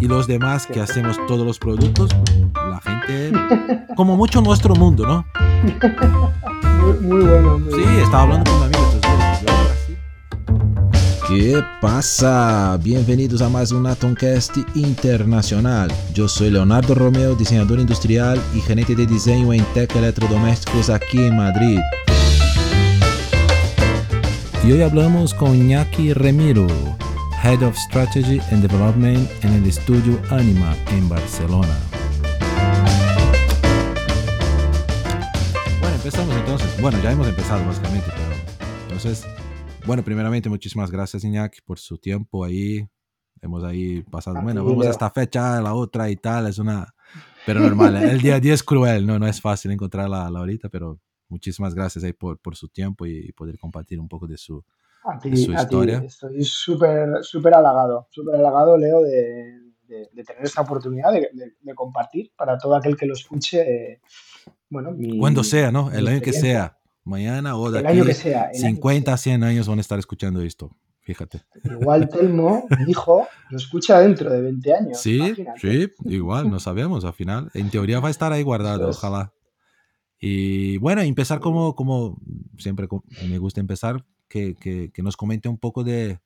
y los demás que hacemos todos los productos, la gente, como mucho nuestro mundo, ¿no? Muy, bueno. sí, estaba hablando con un amigo. ¿Qué pasa? Bienvenidos a más un Atomcast Internacional. Yo soy Leonardo Romeo, diseñador industrial y gerente de diseño en Tech Electrodomésticos aquí en Madrid. Y hoy hablamos con Iñaki Remiro, Head of Strategy and Development en el estudio Anima en Barcelona. Bueno, empezamos entonces. Bueno, ya hemos empezado básicamente, pero entonces, bueno, primeramente muchísimas gracias Iñaki por su tiempo ahí. Hemos ahí pasado, bueno, vamos a esta fecha, la otra y tal, es una, pero normal, el día a día es cruel, no, no es fácil encontrar la, la horita, pero muchísimas gracias ahí por, por su tiempo y, poder compartir un poco de su, a ti, Estoy súper súper halagado, súper halagado, Leo, de, tener esta oportunidad de, compartir para todo aquel que lo escuche. bueno, Cuando sea, ¿no? El año que sea. Mañana o de el año que sea, 50, 100 años van a estar escuchando esto. Fíjate. Igual Telmo, mi hijo, lo escucha dentro de 20 años. Sí, sí, igual, no sabemos al final. En teoría va a estar ahí guardado, ojalá. Y bueno, empezar como, como siempre me gusta empezar que, que, nos comente un poco de,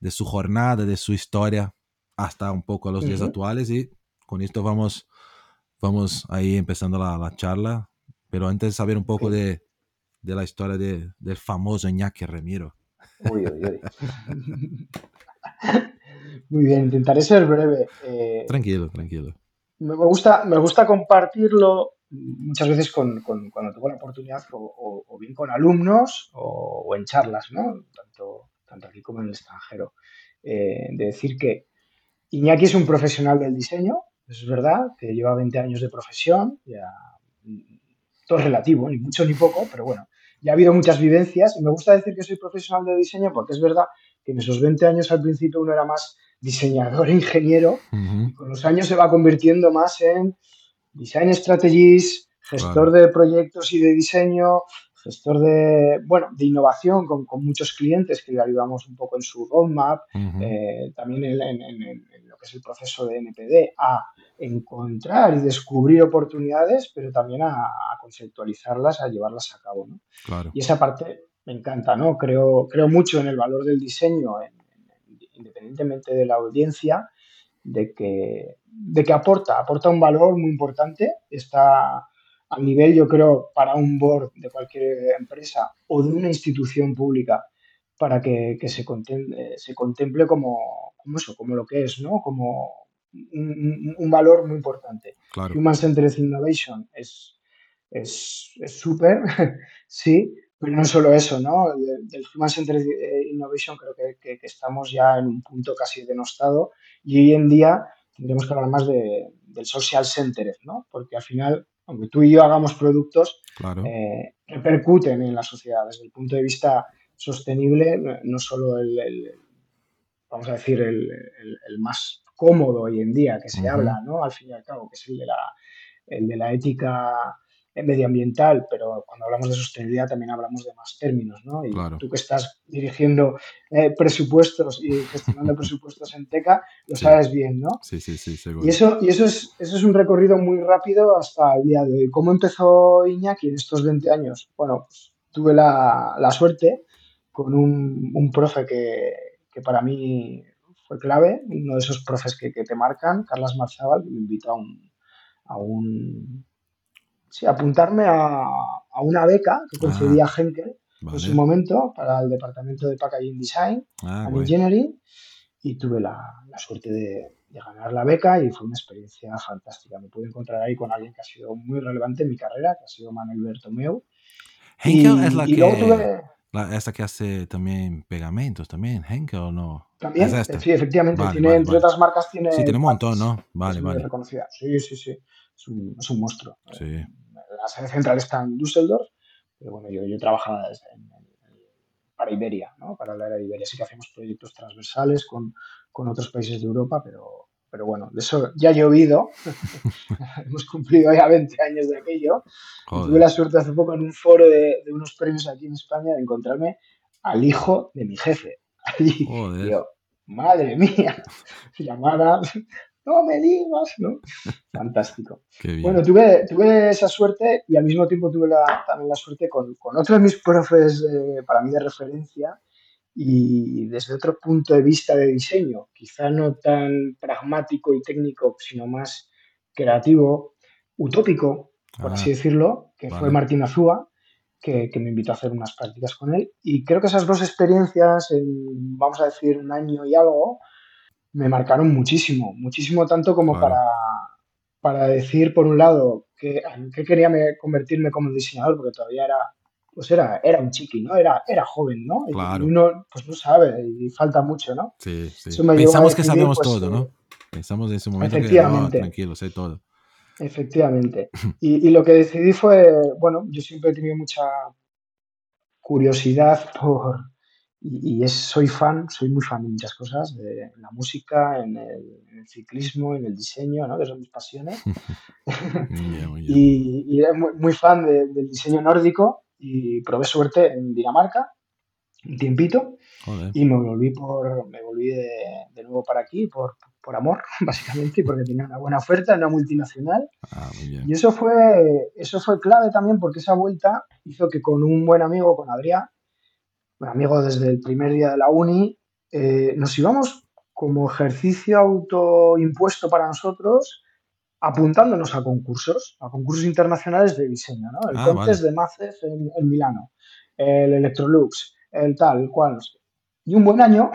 de, su jornada, de su historia, hasta un poco a los días actuales. Y con esto vamos, vamos ahí empezando la, la charla. Pero antes saber un poco de, de, la historia de, del famoso Iñaki Remiro. Uy, uy, uy. Muy bien, intentaré ser breve. Eh, tranquilo, tranquilo. Me gusta, me gusta compartirlo muchas veces con, cuando tengo la oportunidad, o, bien con alumnos o, en charlas, ¿no? tanto, tanto aquí como en el extranjero, eh, de decir que Iñaki es un profesional del diseño, es verdad, que lleva 20 años de profesión, ya, todo es relativo, ni mucho ni poco, pero bueno, ya ha habido muchas vivencias. Y me gusta decir que soy profesional de diseño porque es verdad que en esos 20 años al principio uno era más diseñador, ingeniero, y con los años se va convirtiendo más en design strategies, gestor de proyectos y de diseño, gestor de, bueno, de innovación con, muchos clientes que le ayudamos un poco en su roadmap, eh, también en, lo que es el proceso de NPD, a encontrar y descubrir oportunidades, pero también a, conceptualizarlas, a llevarlas a cabo. Y esa parte me encanta, ¿no? Creo, creo mucho en el valor del diseño, independientemente de la audiencia, de que, de que aporta, aporta un valor muy importante, está a nivel, yo creo, para un board de cualquier empresa o de una institución pública para que, se, contemple, se contemple como, como, eso, como lo que es, ¿no? Como un, valor muy importante. Human Centered Innovation es súper, sí, pero no solo eso, ¿no? Del Human Centered eh, Innovation creo que, que, estamos ya en un punto casi denostado y hoy en día tendremos que hablar más de, del Social Centered, ¿no? Porque al final, aunque tú y yo hagamos productos, eh, repercuten en la sociedad desde el punto de vista sostenible, no solo el, vamos a decir, el, el, más cómodo hoy en día que se habla, ¿no? Al fin y al cabo, que es el de la, el de la ética medioambiental, pero cuando hablamos de sostenibilidad también hablamos de más términos, ¿no? Y tú que estás dirigiendo eh, presupuestos y gestionando presupuestos en TECA, lo sabes bien, ¿no? Sí, sí, sí, seguro. Y eso, y eso es, eso es un recorrido muy rápido hasta el día de hoy. ¿Cómo empezó Iñaki en estos 20 años? Bueno, pues, tuve la, la, suerte con un, un profe que, que, para mí fue clave, uno de esos profes que, que te marcan, Carlos Marzábal, que me invitó a un, a un sí, apuntarme a, una beca que concedía ah, Henkel en su momento para el departamento de Packaging Design ah, and Engineering y tuve la, suerte de, ganar la beca y fue una experiencia fantástica. Me pude encontrar ahí con alguien que ha sido muy relevante en mi carrera, que ha sido Manuel Bertomeu. Henkel es la que... esta que hace también pegamentos, también, Henkel o no. También, sí, efectivamente. tiene, entre otras marcas, tiene. Sí, tiene un montón, ¿no? Vale, vale. Reconocida. Sí, sí, sí. Es un, es un monstruo. Sí la sede central está en Düsseldorf, pero bueno, yo, yo trabajaba para Iberia, ¿no? para la era de Iberia. Sí que hacemos proyectos transversales con, con otros países de Europa, pero, pero bueno, de eso ya ha llovido. Hemos cumplido ya 20 años de aquello. Tuve la suerte hace poco en un foro de, de, unos premios aquí en España de encontrarme al hijo de mi jefe. Allí. yo, madre mía, llamada no me digas, ¿no? Fantástico. Bueno, tuve, tuve esa suerte y al mismo tiempo tuve también la suerte con, con otros de mis profes para mí de referencia y desde otro punto de vista de diseño, quizá no tan pragmático y técnico, sino más creativo, utópico, por así ah, decirlo, que fue Martín Azúa, que, me invitó a hacer unas prácticas con él. Y creo que esas dos experiencias, en, vamos a decir, un año y algo, me marcaron muchísimo, muchísimo tanto como para, para decir, por un lado, que, que quería convertirme como diseñador, porque todavía era, pues era, era un chiqui, ¿no? Era, era joven, ¿no? Y uno pues no sabe y falta mucho, ¿no? Sí, sí. Pensamos que sabemos pues, todo, ¿no? Eh, Pensamos en ese momento que no, tranquilo, sé todo. Efectivamente. Y, y, lo que decidí fue, bueno, yo siempre he tenido mucha curiosidad por, y, es, soy fan, soy muy fan de muchas cosas, de la música, en el, ciclismo, en el diseño, ¿no? que son mis pasiones. y, y muy, muy, fan del diseño nórdico y probé suerte en Dinamarca un tiempito y me volví por me volví de, de nuevo para aquí por, por, amor básicamente y porque tenía una buena oferta en una multinacional ah, y eso fue eso fue clave también porque esa vuelta hizo que con un buen amigo con Adrián un amigo desde el primer día de la uni eh, nos íbamos como ejercicio autoimpuesto para nosotros apuntándonos a concursos, a concursos internacionales de diseño, ¿no? El ah, de Maces en, Milano, el Electrolux, el tal, el cual, Y un buen año.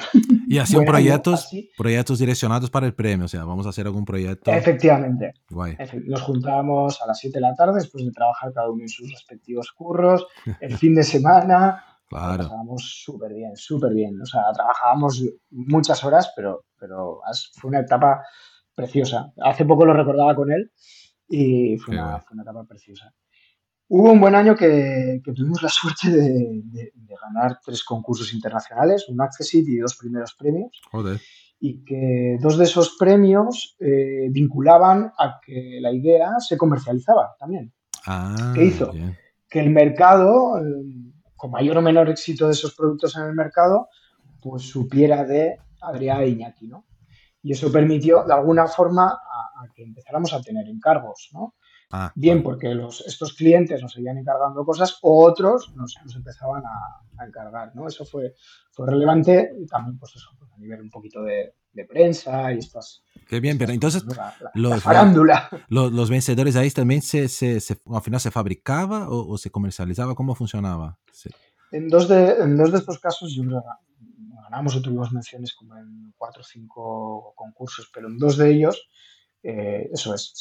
Y hacían proyectos, proyectos direccionados para el premio, o sea, vamos a hacer algún proyecto. Efectivamente. Nos juntábamos a las 7 de la tarde después de trabajar cada uno en sus respectivos curros, el fin de semana. Claro. Trabajábamos súper bien, súper bien. O sea, trabajábamos muchas horas, pero, pero fue una etapa preciosa. Hace poco lo recordaba con él y fue, una, etapa preciosa. Hubo un buen año que, tuvimos la suerte de, ganar tres concursos internacionales, un Accessit y dos primeros premios. Y que dos de esos premios eh, vinculaban a que la idea se comercializaba también. Ah, ¿Qué hizo? Que el mercado, eh, con mayor o menor éxito de esos productos en el mercado, pues supiera de Adrián e Iñaki, ¿no? y eso permitió de alguna forma a, que empezáramos a tener encargos, ¿no? Ah, Bien porque los, estos clientes nos seguían encargando cosas o otros nos, empezaban a, encargar, ¿no? Eso fue, fue relevante y también pues eso, pues, a nivel un poquito de, prensa y estas... Qué bien, pero entonces los, Los, vencedores ahí también se, se, al final se fabricaba o, se comercializaba, ¿cómo funcionaba? En, dos de, en dos de estos casos yo creo ganamos o tuvimos menciones como en cuatro o cinco concursos, pero en dos de ellos, eh, eso es,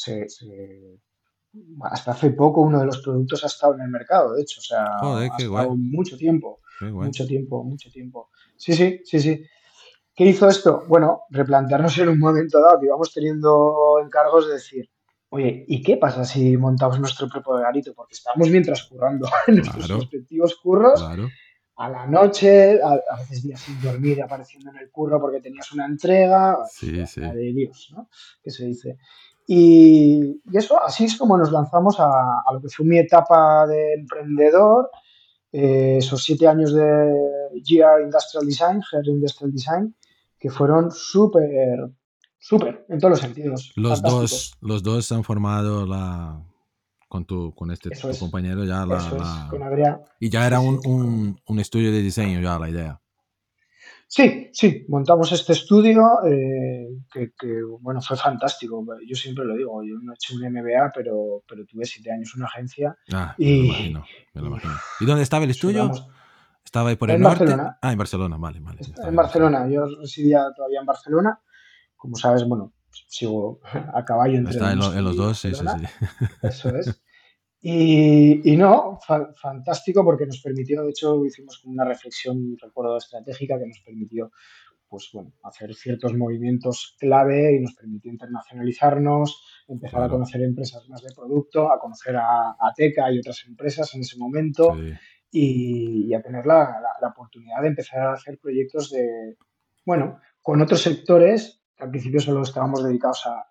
hasta hace poco uno de los productos ha estado en el mercado, de hecho, o sea, ha estado mucho tiempo, mucho tiempo, mucho tiempo. Sí, sí, sí, sí. ¿Qué hizo esto? Bueno, replantearnos en un momento dado que íbamos teniendo encargos de decir, oye, ¿y qué pasa si montamos nuestro propio garito? Porque estábamos mientras currando en nuestros respectivos curros. Claro a la noche, a, veces días sin dormir apareciendo en el curro porque tenías una entrega, sí, sí. de Dios, ¿no? Que se dice. Y, eso, así es como nos lanzamos a, lo que fue mi etapa de emprendedor, eh, esos siete años de GR Industrial Design, GR Industrial Design, que fueron súper, súper, en todos los sentidos. Los dos, los dos han formado la, con, tu, con este compañero ya la, Y ya era un, un, estudio de diseño ya la idea. Sí, sí, montamos este estudio eh, que, bueno, fue fantástico. Yo siempre lo digo, yo no he hecho un MBA, pero, pero tuve siete años en una agencia. Ah, y, me lo imagino, ¿Y dónde estaba el estudio? ¿Estaba ahí por el en norte? Barcelona. Ah, en Barcelona, vale, vale. En Barcelona, yo residía todavía en Barcelona. Como sabes, bueno, sigo a caballo entre Está en, los dos, sí, sí, sí. Eso es. Y, no, fantástico porque nos permitió, de hecho, hicimos una reflexión, recuerdo, estratégica que nos permitió pues bueno, hacer ciertos movimientos clave y nos permitió internacionalizarnos, empezar a conocer empresas más de producto, a conocer a, Teca y otras empresas en ese momento y, a tener la, la, oportunidad de empezar a hacer proyectos de, bueno, con otros sectores al principio solo estábamos dedicados a,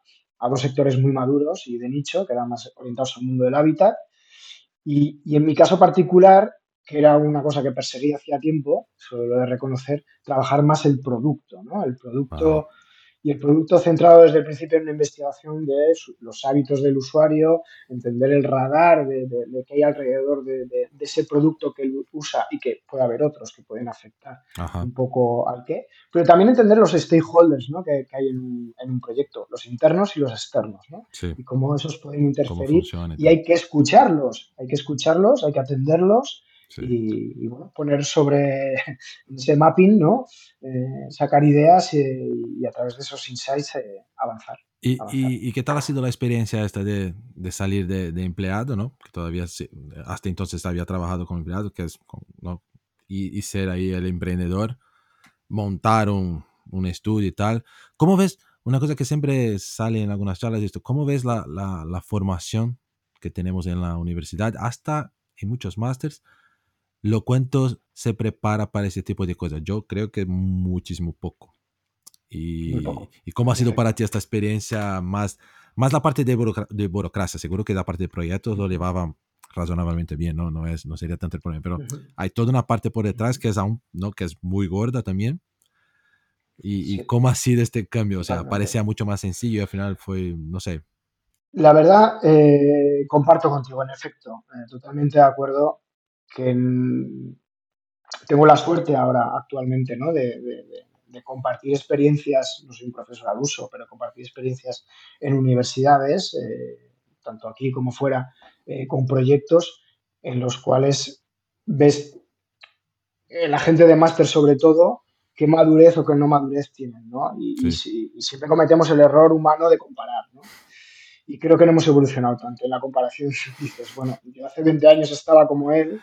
dos sectores muy maduros y de nicho, que eran más orientados al mundo del hábitat. Y, en mi caso particular, que era una cosa que perseguía hacía tiempo, solo de reconocer, trabajar más el producto, ¿no? El producto y el producto centrado desde el principio en una investigación de los hábitos del usuario, entender el radar de, de, que hay alrededor de, ese producto que él usa y que puede haber otros que pueden afectar un poco al qué, pero también entender los stakeholders ¿no? que, hay en un, proyecto, los internos y los externos, ¿no? y cómo esos pueden interferir y hay que escucharlos, hay que escucharlos, hay que atenderlos y, bueno, poner sobre ese mapping, ¿no? Eh, sacar ideas y, a través de esos insights eh, avanzar. ¿Y, Y, qué tal ha sido la experiencia esta de, de salir de, de, empleado, ¿no? Que todavía hasta entonces había trabajado como empleado, que es, ¿no? y, ser ahí el emprendedor, montar un, un, estudio y tal. ¿Cómo ves? Una cosa que siempre sale en algunas charlas, esto, ¿cómo ves la, la, la formación que tenemos en la universidad, hasta en muchos másters, lo cuento se prepara para ese tipo de cosas. Yo creo que muchísimo poco. Y, y cómo ha sido para ti esta experiencia más, más la parte de, de burocracia. Seguro que la parte de proyectos lo llevaba razonablemente bien, ¿no? No, es, no sería tanto el problema, pero hay toda una parte por detrás que es aún, ¿no? Que es muy gorda también. Y, cómo ha sido este cambio, o sea, parecía mucho más sencillo y al final fue, no sé. La verdad, eh, comparto contigo, en efecto, eh, totalmente de acuerdo que tengo la suerte ahora actualmente ¿no? de, compartir experiencias, no soy un profesor al uso, pero compartir experiencias en universidades, eh, tanto aquí como fuera, eh, con proyectos en los cuales ves la gente de máster sobre todo qué madurez o qué no madurez tienen, ¿no? Y, siempre cometemos el error humano de comparar, ¿no? Y creo que no hemos evolucionado tanto en la comparación. Dices, bueno, yo hace 20 años estaba como él,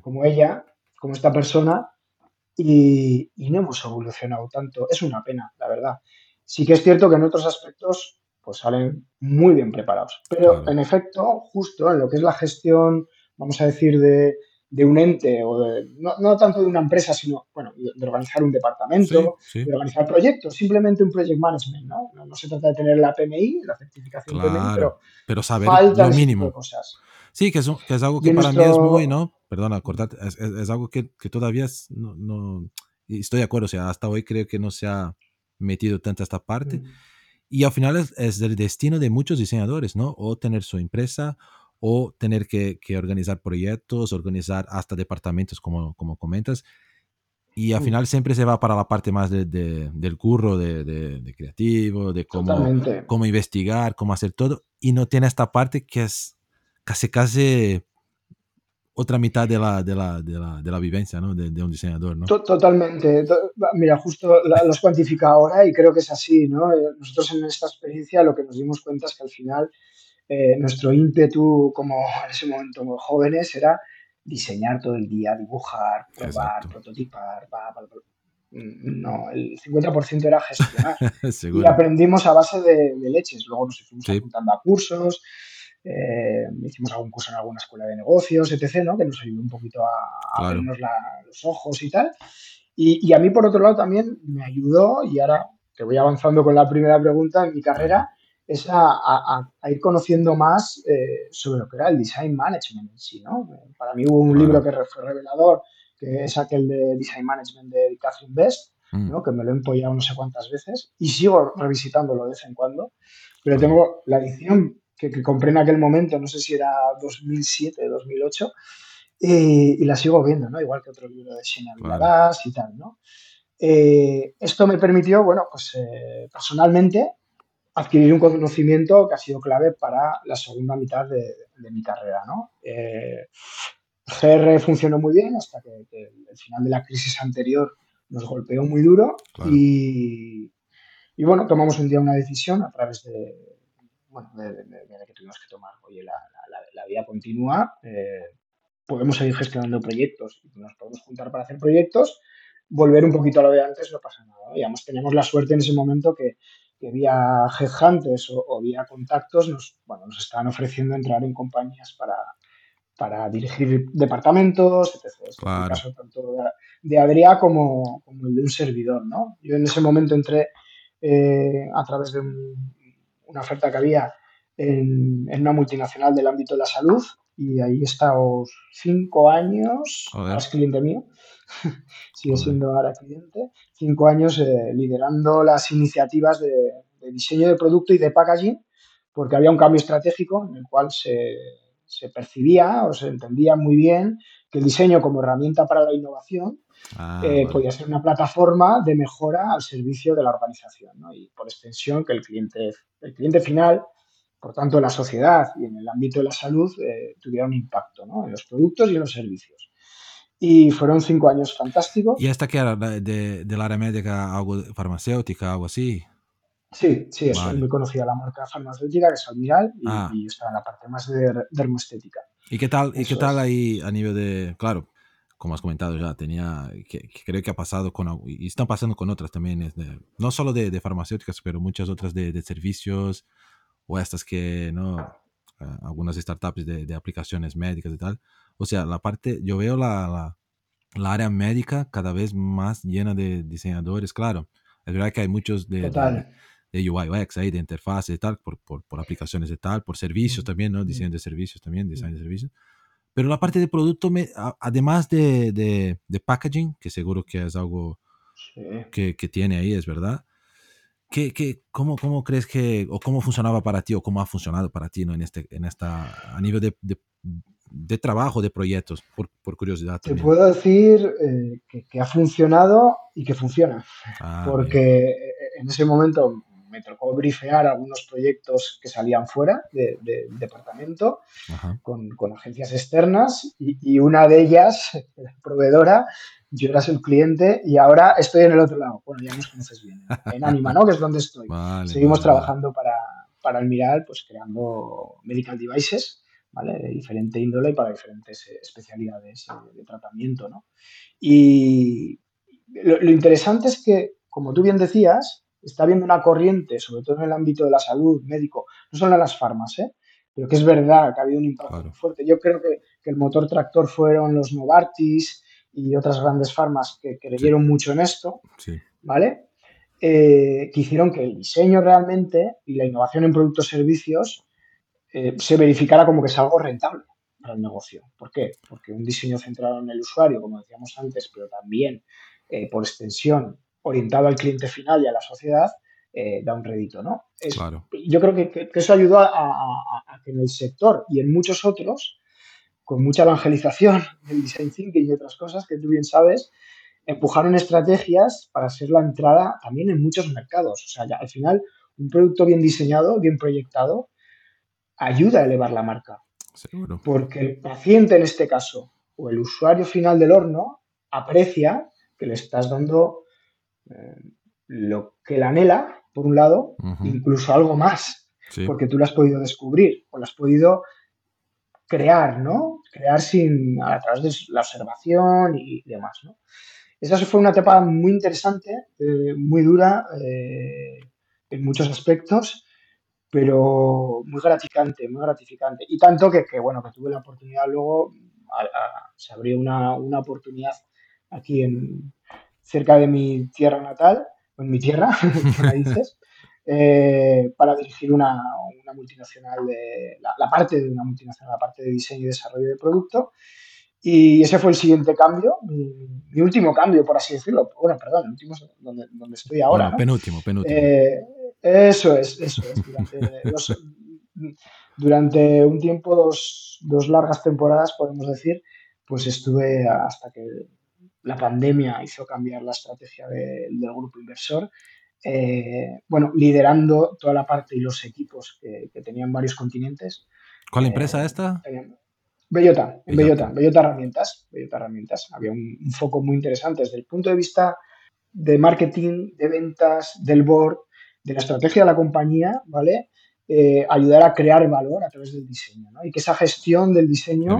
como ella, como esta persona, y, no hemos evolucionado tanto. Es una pena, la verdad. Sí que es cierto que en otros aspectos pues salen muy bien preparados. Pero en efecto, justo en lo que es la gestión, vamos a decir, de, de un ente o de, no, no, tanto de una empresa, sino bueno, de organizar un departamento, de organizar proyectos, simplemente un project management, ¿no? ¿no? se trata de tener la PMI, la certificación PMI, pero, pero saber lo mínimo. Cosas. Sí, que es, que es algo que para mí es muy, ¿no? Perdona, cortarte, es, es, algo que, que todavía no, no, estoy de acuerdo, o sea, hasta hoy creo que no se ha metido tanto esta parte. Mm. Y al final es, es, el destino de muchos diseñadores, ¿no? O tener su empresa o tener que, organizar proyectos, organizar hasta departamentos, como, como comentas. Y al final siempre se va para la parte más de, del curro, de, creativo, de cómo, cómo investigar, cómo hacer todo. Y no tiene esta parte que es casi, casi otra mitad de la, de la, de la, de la vivencia ¿no? de, un diseñador. ¿no? Totalmente. Mira, justo lo has cuantificado ahora y creo que es así. ¿no? Eh, nosotros en esta experiencia lo que nos dimos cuenta es que al final eh, nuestro ímpetu como en ese momento como jóvenes era diseñar todo el día, dibujar, probar, prototipar, mm, no, el 50% era gestionar. y aprendimos a base de, leches. Luego nos fuimos apuntando a cursos, eh, hicimos algún curso en alguna escuela de negocios, etc., ¿no? que nos ayudó un poquito a, abrirnos los ojos y tal. Y, y, a mí, por otro lado, también me ayudó, y ahora te voy avanzando con la primera pregunta en mi carrera, es a, ir conociendo más eh, sobre lo que era el design management en sí, ¿no? Para mí hubo un libro que fue revelador, que es aquel de Design Management de Catherine Best, mm. ¿no? que me lo he empollado no sé cuántas veces y sigo revisitándolo de vez en cuando, pero tengo la edición que, compré en aquel momento, no sé si era 2007, 2008, y, la sigo viendo, ¿no? Igual que otro libro de Shane Villadas y tal, ¿no? Eh, esto me permitió, bueno, pues eh, personalmente adquirir un conocimiento que ha sido clave para la segunda mitad de, mi carrera. ¿no? Eh, GR funcionó muy bien hasta que, el final de la crisis anterior nos golpeó muy duro y, bueno, tomamos un día una decisión a través de, bueno, de, que tuvimos que tomar. Oye, la, la, vida continúa, eh, podemos seguir gestionando proyectos, nos podemos juntar para hacer proyectos, volver un poquito a lo de antes no pasa nada. Y además teníamos la suerte en ese momento que que vía headhunters o, o, vía contactos nos, bueno, nos están ofreciendo entrar en compañías para, para dirigir departamentos, etc. Claro. En el caso tanto de, Adrià como, como, el de un servidor. ¿no? Yo en ese momento entré eh, a través de una oferta que había en, en, una multinacional del ámbito de la salud y ahí he estado cinco años, es cliente mío, sigue siendo ahora cliente, cinco años eh, liderando las iniciativas de, diseño de producto y de packaging, porque había un cambio estratégico en el cual se, percibía o se entendía muy bien que el diseño como herramienta para la innovación ah, eh, podía ser una plataforma de mejora al servicio de la organización y por extensión que el cliente, el cliente final por tanto, en la sociedad y en el ámbito de la salud eh, tuvieron impacto en los productos y en los servicios. Y fueron cinco años fantásticos. ¿Y esta que era de, del área médica, algo farmacéutica, algo así? Sí, sí, es muy conocida la marca farmacéutica, que es Almiral, y, ah. y está en la parte más de dermoestética. ¿Y qué tal, ¿y qué tal ahí a nivel de, claro, como has comentado ya, tenía, que, creo que ha pasado con, y están pasando con otras también, no solo de, de, farmacéuticas, pero muchas otras de, de servicios, o estas que, ¿no? Ah, algunas startups de, de, aplicaciones médicas y tal. O sea, la parte, yo veo la, la, la, área médica cada vez más llena de diseñadores, claro. Es verdad que hay muchos de, de, UI UX ahí, de interfaces y tal, por, por, por, aplicaciones y tal, por servicios también, ¿no? Diseño de servicios también, diseño de servicios. Pero la parte de producto, me, además de, de, de, packaging, que seguro que es algo que, que, tiene ahí, es verdad, ¿Qué, qué, cómo, ¿Cómo crees que, o cómo funcionaba para ti, o cómo ha funcionado para ti ¿no? en, este, en esta, a nivel de, de, trabajo, de proyectos, por, por curiosidad? Te puedo decir eh, que, que, ha funcionado y que funciona, ah, porque eh, en ese momento me tocó brifear algunos proyectos que salían fuera del de, departamento con, con, agencias externas y, y, una de ellas, proveedora, yo era el cliente y ahora estoy en el otro lado. Bueno, ya nos conoces bien, en Anima, ¿no? Que es donde estoy. Seguimos trabajando para, para el Miral, pues creando medical devices, ¿vale? De diferente índole y para diferentes eh, especialidades eh, de tratamiento, ¿no? Y lo, interesante es que, como tú bien decías, está habiendo una corriente, sobre todo en el ámbito de la salud, médico, no solo en las farmas, ¿eh? pero que es verdad que ha habido un impacto muy fuerte. Yo creo que, que, el motor tractor fueron los Novartis, y otras grandes farmas que creyeron mucho en esto, ¿vale? Eh, que hicieron que el diseño realmente y la innovación en productos y servicios eh, se verificara como que es algo rentable para el negocio. ¿Por qué? Porque un diseño centrado en el usuario, como decíamos antes, pero también eh, por extensión orientado al cliente final y a la sociedad, da un rédito, ¿no? Yo creo que, eso ayudó a, que en el sector y en muchos otros con mucha evangelización del design thinking y otras cosas que tú bien sabes, empujaron estrategias para ser la entrada también en muchos mercados. O sea, ya, al final, un producto bien diseñado, bien proyectado, ayuda a elevar la marca. Seguro. Porque el paciente en este caso, o el usuario final del horno, aprecia que le estás dando eh, lo que le anhela, por un lado, incluso algo más, porque tú lo has podido descubrir o lo has podido crear, ¿no? Crear sin, a través de la observación y demás, ¿no? Esa fue una etapa muy interesante, eh, muy dura eh, en muchos aspectos, pero muy gratificante, muy gratificante. Y tanto que, bueno, que tuve la oportunidad luego, se abrió una, una, oportunidad aquí en, cerca de mi tierra natal, en mi tierra, dices, eh, para dirigir una, multinacional, de, la, parte de una multinacional, la parte de diseño y desarrollo de producto. Y ese fue el siguiente cambio, mi, último cambio, por así decirlo. Bueno, perdón, el último es donde, donde estoy ahora. Penúltimo, penúltimo. Eh, eso es, eso es. Durante, un tiempo, dos, dos, largas temporadas, podemos decir, pues estuve hasta que la pandemia hizo cambiar la estrategia del grupo inversor eh, bueno, liderando toda la parte y los equipos que, tenían varios continentes. ¿Cuál empresa eh, esta? Bellota, en Bellota, Bellota Herramientas. Bellota Herramientas. Había un, foco muy interesante desde el punto de vista de marketing, de ventas, del board, de la estrategia de la compañía, ¿vale? Eh, ayudar a crear valor a través del diseño, ¿no? Y que esa gestión del diseño,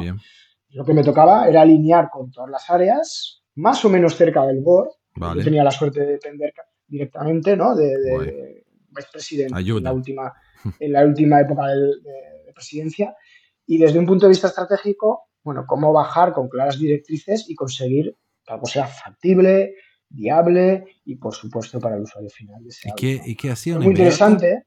lo que me tocaba era alinear con todas las áreas, más o menos cerca del board. Yo tenía la suerte de depender directamente, ¿no? De, de vicepresidente en la última, en la última época de, presidencia. Y desde un punto de vista estratégico, bueno, cómo bajar con claras directrices y conseguir que algo sea factible, viable y, por supuesto, para el usuario final. ¿Y qué, ¿Y qué hacía Muy interesante.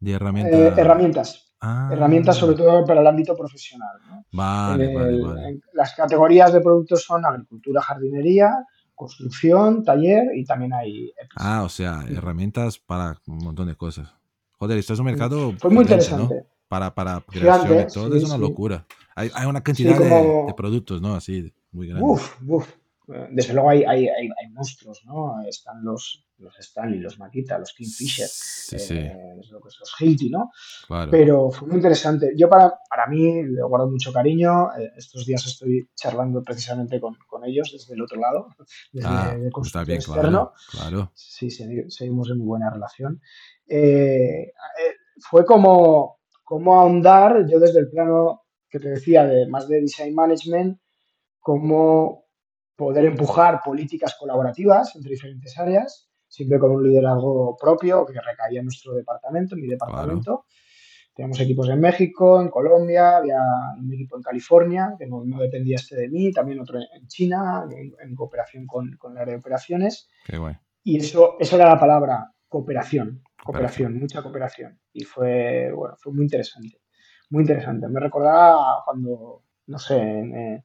De herramientas. Eh, herramientas. Herramientas sobre Ah, todo para el ámbito profesional. ¿no? vale, vale, El- vale. en- las categorías de productos son agricultura, jardinería, construcción, taller y también hay EPIs. Ah, o sea, herramientas para un montón de cosas. Joder, esto es un mercado Fue muy interesante. Para, para creación todo, sí, es una sí. locura. Hay, hay una cantidad de, productos, ¿no? Así, muy grande. Uf, uf. Eh, Desde luego hay, hay, hay monstruos, ¿no? Están los, los Stanley, los Makita, los Kingfisher, Sí, sí, eh, desde luego los Hilti, ¿no? claro. Pero fue muy interesante. Yo para, para mí le guardo mucho cariño. Eh, estos días estoy charlando precisamente con, con ellos desde el otro lado, desde Ah, el está consultor bien, externo. claro, claro. Sí, sí, seguimos en muy buena relación. Eh, eh, fue como, como ahondar, yo desde el plano que te decía, de más de design management, cómo poder empujar políticas colaborativas entre diferentes áreas, siempre con un liderazgo propio que recaía en nuestro departamento, en mi Claro, departamento. Tenemos equipos en México, en Colombia, había un equipo en California, que no, no dependía este de mí, también otro en China, en, en cooperación con, con el área de operaciones. qué guay. Y eso, eso era la palabra, cooperación, Cooperación. cooperación, mucha cooperación. Y fue, bueno, fue muy interesante, muy interesante. Me recordaba cuando, no sé, me-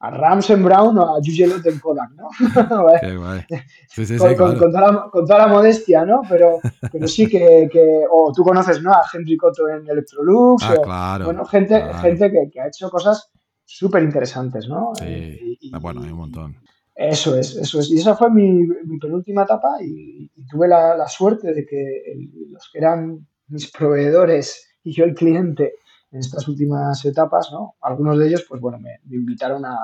a Ramsen Brown o a Jugelot en Kodak, ¿no? Qué guay. Sí, sí, con, sí, con- claro. con toda la, con toda la modestia, ¿no? Pero, pero sí que, que- o tú conoces, ¿no? A Henry Cotto en Electrolux, Ah, o, claro, bueno, gente, claro. gente que, que ha hecho cosas súper interesantes, ¿no? Sí. Eh, y- Ah, Bueno, hay un montón. eso es, eso es. Y esa fue mi, mi penúltima etapa y, y tuve la, la suerte de que el- los que eran mis proveedores y yo el cliente en estas últimas etapas, ¿no? Algunos de ellos, pues bueno, me, me invitaron a,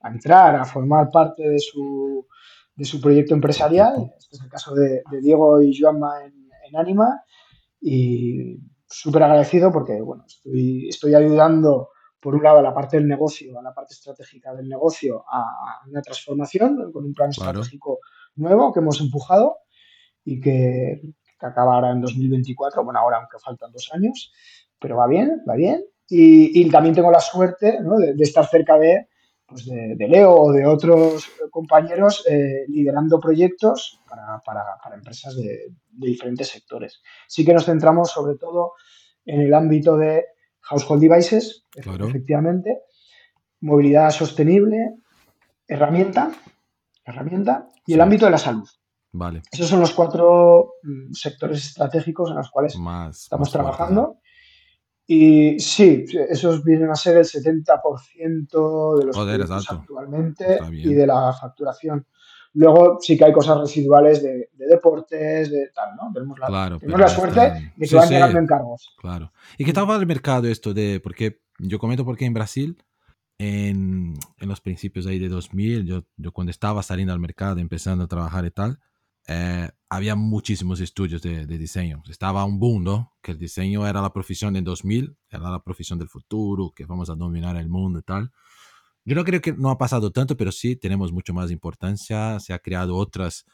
a entrar, a formar parte de su, de su proyecto empresarial. Este es el caso de, de Diego y Joanma en, en Anima y súper agradecido porque, bueno, estoy, estoy ayudando por un lado a la parte del negocio, a la parte estratégica del negocio, a a una transformación con un plan Claro. estratégico nuevo que hemos empujado y que, que acaba ahora en 2024, bueno, ahora aunque faltan dos años, pero va bien, va bien. Y, y también tengo la suerte ¿no? de, de estar cerca de, pues de, de Leo o de otros compañeros eh, liderando proyectos para, para, para empresas de, de diferentes sectores. Sí que nos centramos sobre todo en el ámbito de household devices, Claro. efectivamente, movilidad sostenible, herramienta, herramienta y el Sí. ámbito de la salud. Vale. Esos son los cuatro mm, sectores estratégicos en los cuales Más, estamos más fuerte, ¿no? trabajando. Y sí, esos vienen a ser el 70% de los Joder, actualmente Está y de la facturación. Luego sí que hay cosas residuales de, de deportes, de tal, ¿no? Tenemos la, Claro, tenemos la suerte están- de que Sí, van sí. llegando encargos. Claro. ¿Y qué tal va el mercado esto de, porque yo comento porque en Brasil, en, en los principios ahí de 2000, yo, yo cuando estaba saliendo al mercado, empezando a trabajar y tal, eh, había muchísimos estudios de, de diseño. Estaba un boom, ¿no? Que el diseño era la profesión en 2000, era la profesión del futuro, que vamos a dominar el mundo y tal. Yo no creo que no ha pasado tanto, pero sí tenemos mucho más importancia. Se ha creado otras,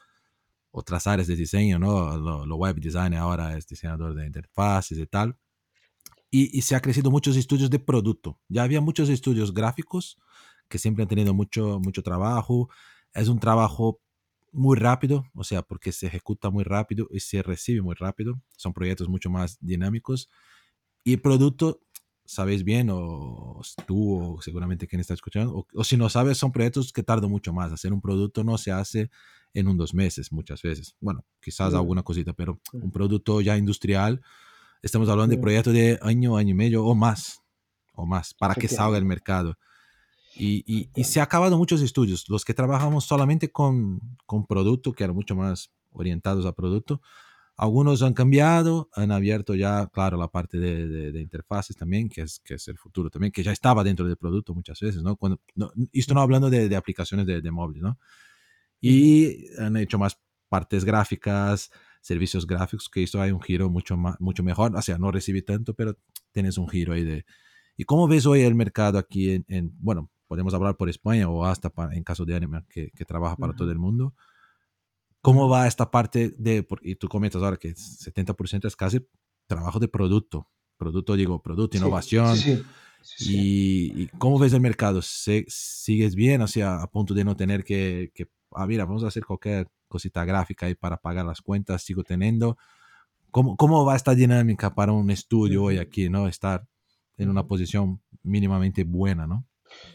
otras áreas de diseño, ¿no? Lo, lo web design ahora es diseñador de interfaces y tal. Y, y se ha crecido muchos estudios de producto. Ya había muchos estudios gráficos que siempre han tenido mucho, mucho trabajo. Es un trabajo muy rápido, o sea, porque se ejecuta muy rápido y se recibe muy rápido. Son proyectos mucho más dinámicos. Y producto, sabéis bien, o tú, o seguramente quien está escuchando, o, o si no sabes, son proyectos que tardan mucho más. Hacer un producto no se hace en un dos meses muchas veces. Bueno, quizás Mm. alguna cosita, pero un producto ya industrial, estamos hablando de Mm. proyectos de año, año y medio o más, o más, para que salga al mercado. Y, y, y se ha acabado muchos estudios. Los que trabajamos solamente con, con producto, que eran mucho más orientados a producto, algunos han cambiado, han abierto ya, claro, la parte de, de, de interfaces también, que es, que es el futuro también, que ya estaba dentro del producto muchas veces, ¿no? Cuando, no esto no hablando de, de aplicaciones de, móviles, ¿no? Y han hecho más partes gráficas, servicios gráficos, que esto hay un giro mucho, más, mucho mejor. O sea, no recibí tanto, pero tienes un giro ahí de... ¿Y cómo ves hoy el mercado aquí en, en bueno, podemos hablar por España o hasta para, en caso de Anima, que, que trabaja para uh -huh. todo el mundo? ¿Cómo va esta parte de, y tú comentas ahora que 70% es casi trabajo de producto, producto digo, producto, innovación. Sí, sí, sí, y, y, cómo ves el mercado? ¿Se, ¿Sigues bien? O sea, a punto de no tener que, que, ah, mira, vamos a hacer cualquier cosita gráfica ahí para pagar las cuentas, sigo teniendo. ¿Cómo, ¿Cómo va esta dinámica para un estudio hoy aquí, ¿no? Estar en una posición mínimamente buena, ¿no?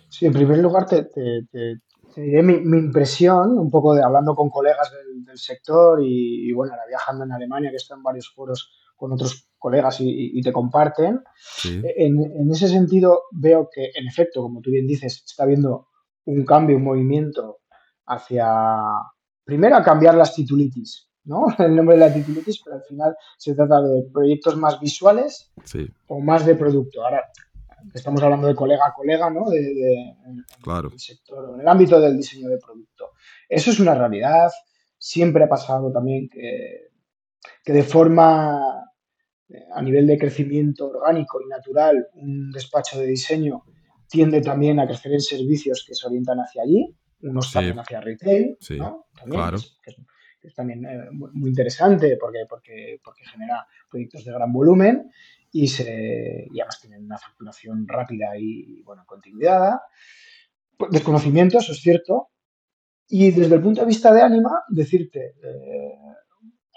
Sí, en primer lugar te, te, te, diré mi, mi, impresión, un poco de hablando con colegas del, del sector y, y, bueno, ahora viajando en Alemania, que está en varios foros con otros colegas y, y te comparten. Sí, En, en, ese sentido veo que, en efecto, como tú bien dices, está habiendo un cambio, un movimiento hacia, primero, a cambiar las titulitis, ¿no? El nombre de la titulitis, pero al final se trata de proyectos más visuales sí, o más de producto. Ahora, estamos hablando de colega a colega, ¿no? De, de, en, claro. el sector, en el ámbito del diseño de producto. Eso es una realidad. Siempre ha pasado también que, que de forma eh, a nivel de crecimiento orgánico y natural, un despacho de diseño tiende también a crecer en servicios que se orientan hacia allí, unos Sí, también hacia retail, sí, ¿no? También, claro. es, que es- es también eh, muy interesante porque, porque, porque genera proyectos de gran volumen y, se, y además tienen una facturación rápida y, bueno, continuada. Pues, Desconocimiento, eso es cierto. Y desde el punto de vista de Anima, decirte, eh,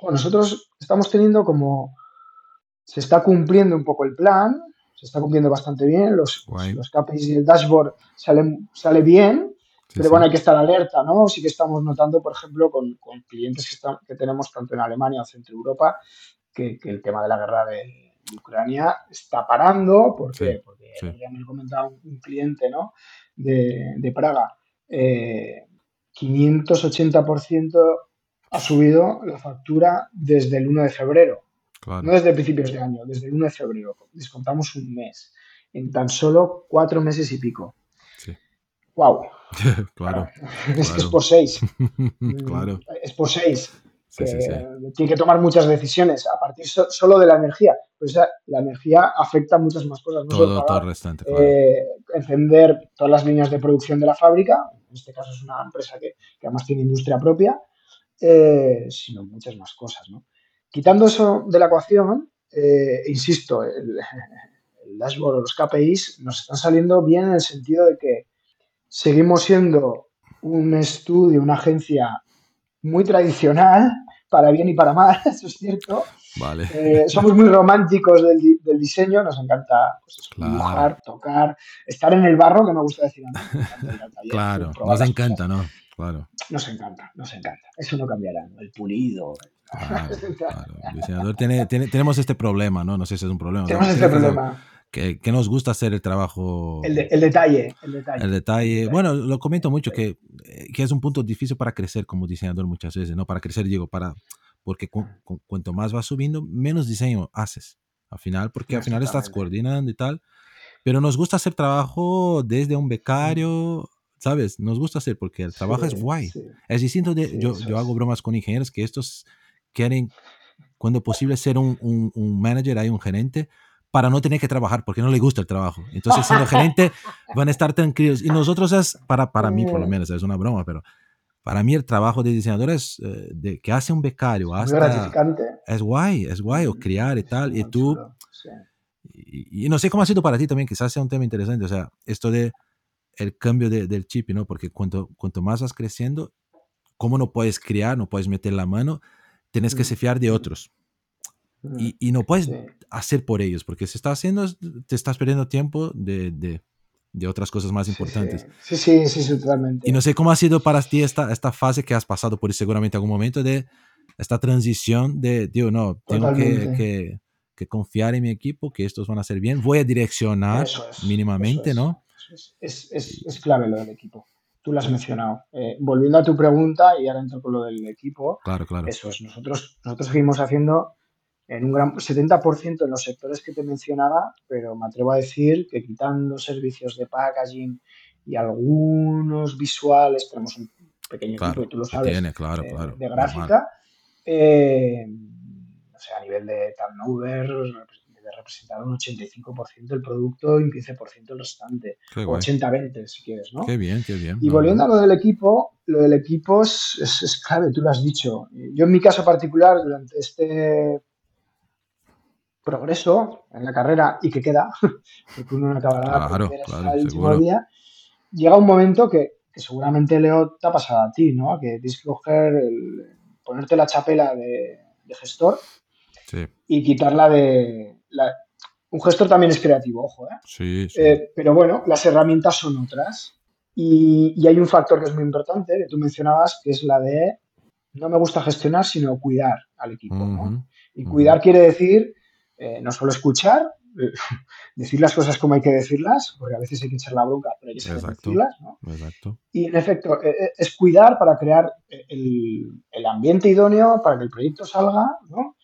nosotros estamos teniendo como se está cumpliendo un poco el plan, se está cumpliendo bastante bien, los, los, Guay. los KPIs y el dashboard salen, sale bien, Sí, pero sí. bueno, hay que estar alerta, ¿no? Sí que estamos notando, por ejemplo, con, con clientes que, que tenemos tanto en Alemania o Centro Europa, que, que el tema de la guerra de, de Ucrania está parando. ¿Por Sí? Porque sí. ya me lo comentaba un, cliente, ¿no? De, de Praga. eh, 580% ha subido la factura desde el 1 de febrero. No Claro. desde principios de año, desde el 1 de febrero. Descontamos un mes. En tan solo cuatro meses y pico. Sí. ¡Wow! Claro, Es que es claro. por seis. Mm, Claro. Es por seis. Sí, Que sí, sí. tiene que tomar muchas decisiones a partir so- solo de la energía. Pues la energía afecta muchas más cosas. No Todo, todo pagar el restante, claro. eh, encender todas las líneas de producción de la fábrica, en este caso es una empresa que, que además tiene industria propia, eh, sino muchas más cosas. ¿no? Quitando eso de la ecuación, eh, insisto, el, el dashboard o los KPIs nos están saliendo bien en el sentido de que seguimos siendo un estudio, una agencia muy tradicional, para bien y para mal, eso es cierto, Vale. eh, somos muy románticos del, del diseño, nos encanta pues, eso, Claro. dibujar, tocar, estar en el barro, que me gusta decir a mí. me encanta ir al taller, Claro. Nos encanta. ¿no? Claro. Nos encanta, nos encanta. Eso no cambiará, ¿no? el pulido. Claro, claro. El diseñador tiene, tiene- tenemos este problema, ¿no? No sé si es un problema. o sea, Tenemos este problema, Que, que nos gusta hacer el trabajo, el, de- el detalle, el detalle. el detalle. detalle. Bueno, lo comento mucho que, eh, que es un punto difícil para crecer como diseñador muchas veces, ¿no? Para crecer, digo, para, porque cu- cu- cuanto más vas subiendo, menos diseño haces. Al final, porque al final estás coordinando y tal. Pero nos gusta hacer trabajo desde un becario, ¿sabes? Nos gusta hacer porque el trabajo es guay. sí, Es distinto de, sí, yo, yo hago bromas con ingenieros que estos quieren, cuando posible, ser un, un, un manager, hay un gerente, para no tener que trabajar, porque no le gusta el trabajo. Entonces, siendo gerente, van a estar tranquilos. Y nosotros es, para, para mí por lo menos, es una broma, pero para mí el trabajo de diseñador es eh, de, que hace un becario, hasta... gratificante. Es guay, es guay, o Mm, criar y tal. Y tú, sí. y, y no sé cómo ha sido para ti también, quizás sea un tema interesante, o sea, esto de el cambio de- del chip, ¿no? Porque cuanto, cuanto más vas creciendo, como no puedes criar, no puedes meter la mano, tienes que Mm, se fiar de otros y, y no puedes sí. hacer por ellos, porque si estás haciendo, te estás perdiendo tiempo de, de, de otras cosas más importantes. sí, sí, sí, sí, Y totalmente. no sé cómo ha sido para ti esta, esta fase que has pasado por seguramente algún momento de esta transición de, digo, no, tengo que, que, que confiar en mi equipo, que estos van a ser bien, voy a direccionar es, mínimamente, es. ¿no? Es, es- es clave lo del equipo. Tú lo has mencionado. Eh, volviendo a tu pregunta, y ahora entro con lo del equipo, Claro, claro. eso es. Nosotros, nosotros seguimos haciendo en un gran 70% en los sectores que te mencionaba, pero me atrevo a decir que quitando servicios de packaging y algunos visuales, tenemos un pequeño equipo, Claro, y tú lo sabes, tiene, claro, eh, claro. de gráfica. eh, o sea, a nivel de turnover, debe representar un 85% del producto y un 15% el restante. Qué O guay. 80-20, si quieres, ¿no? Qué bien, qué bien. Y no, volviendo no. a lo del equipo, lo del equipo es, es- es clave, tú lo has dicho. Yo en mi caso particular, durante este progreso en la carrera y que queda, porque uno no acabará Claro, primero hasta claro, el último día, llega un momento que, que seguramente Leo te ha pasado a ti, ¿no? Que tienes que coger el- ponerte la chapela de, de gestor y quitarla de... un gestor también es creativo, ojo, ¿eh? Sí, eh, pero bueno, las herramientas son otras. Y, hay un factor que es muy importante, que tú mencionabas, que es la de no me gusta gestionar, sino cuidar al equipo. Y cuidar quiere decir eh, no solo escuchar, decir las cosas como hay que decirlas, porque a veces hay que echar la bronca, pero hay que saber decirlas. ¿no? Exacto. Y en efecto, eh, eh, es cuidar para crear el, ambiente idóneo para que el proyecto salga ¿no?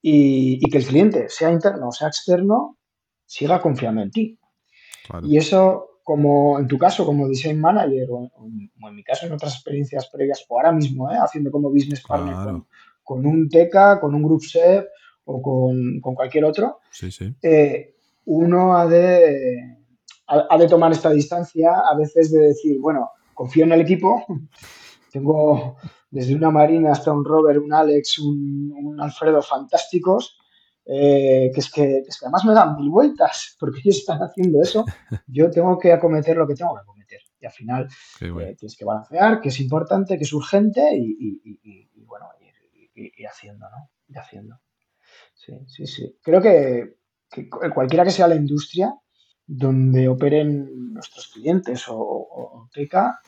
y, que el cliente, sea interno o sea externo, siga confiando en ti. Y eso, como en tu caso, como design manager, o, en mi caso en otras experiencias previas, o ahora mismo, haciendo como business partner con, un TECA, con un group SEP o con, cualquier otro, eh, uno ha de, ha, de tomar esta distancia a veces de decir, bueno, confío en el equipo, tengo desde una Marina hasta un Robert, un Alex, un, Alfredo fantásticos, eh, que, es que, es que, además me dan mil vueltas porque ellos están haciendo eso, yo tengo que acometer lo que tengo que acometer. Y al final eh, tienes que balancear, que es importante, que es urgente y, bueno, y, haciendo, ¿no? Y haciendo. Sí, sí, sí. Creo que, cualquiera que sea la industria donde operen nuestros clientes o, TECA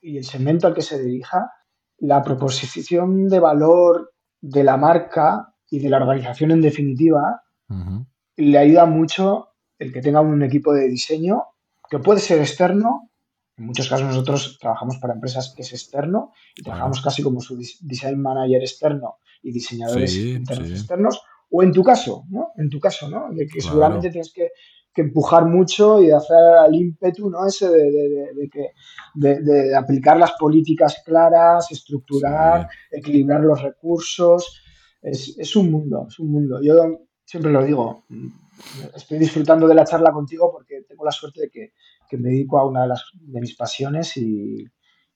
y el segmento al que se dirija, la proposición de valor de la marca y de la organización en definitiva le ayuda mucho el que tenga un equipo de diseño que puede ser externo. En muchos casos nosotros trabajamos para empresas que es externo y trabajamos casi como su design manager externo y diseñadores internos externos, o en tu caso, ¿no? En tu caso, ¿no? De que seguramente tienes que, empujar mucho y hacer al ímpetu, ¿no? Ese de, que, de, aplicar las políticas claras, estructurar, equilibrar los recursos. Es, es, un mundo, es un mundo. Yo siempre lo digo, estoy disfrutando de la charla contigo porque tengo la suerte de que, que me dedico a una de, las, de mis pasiones y,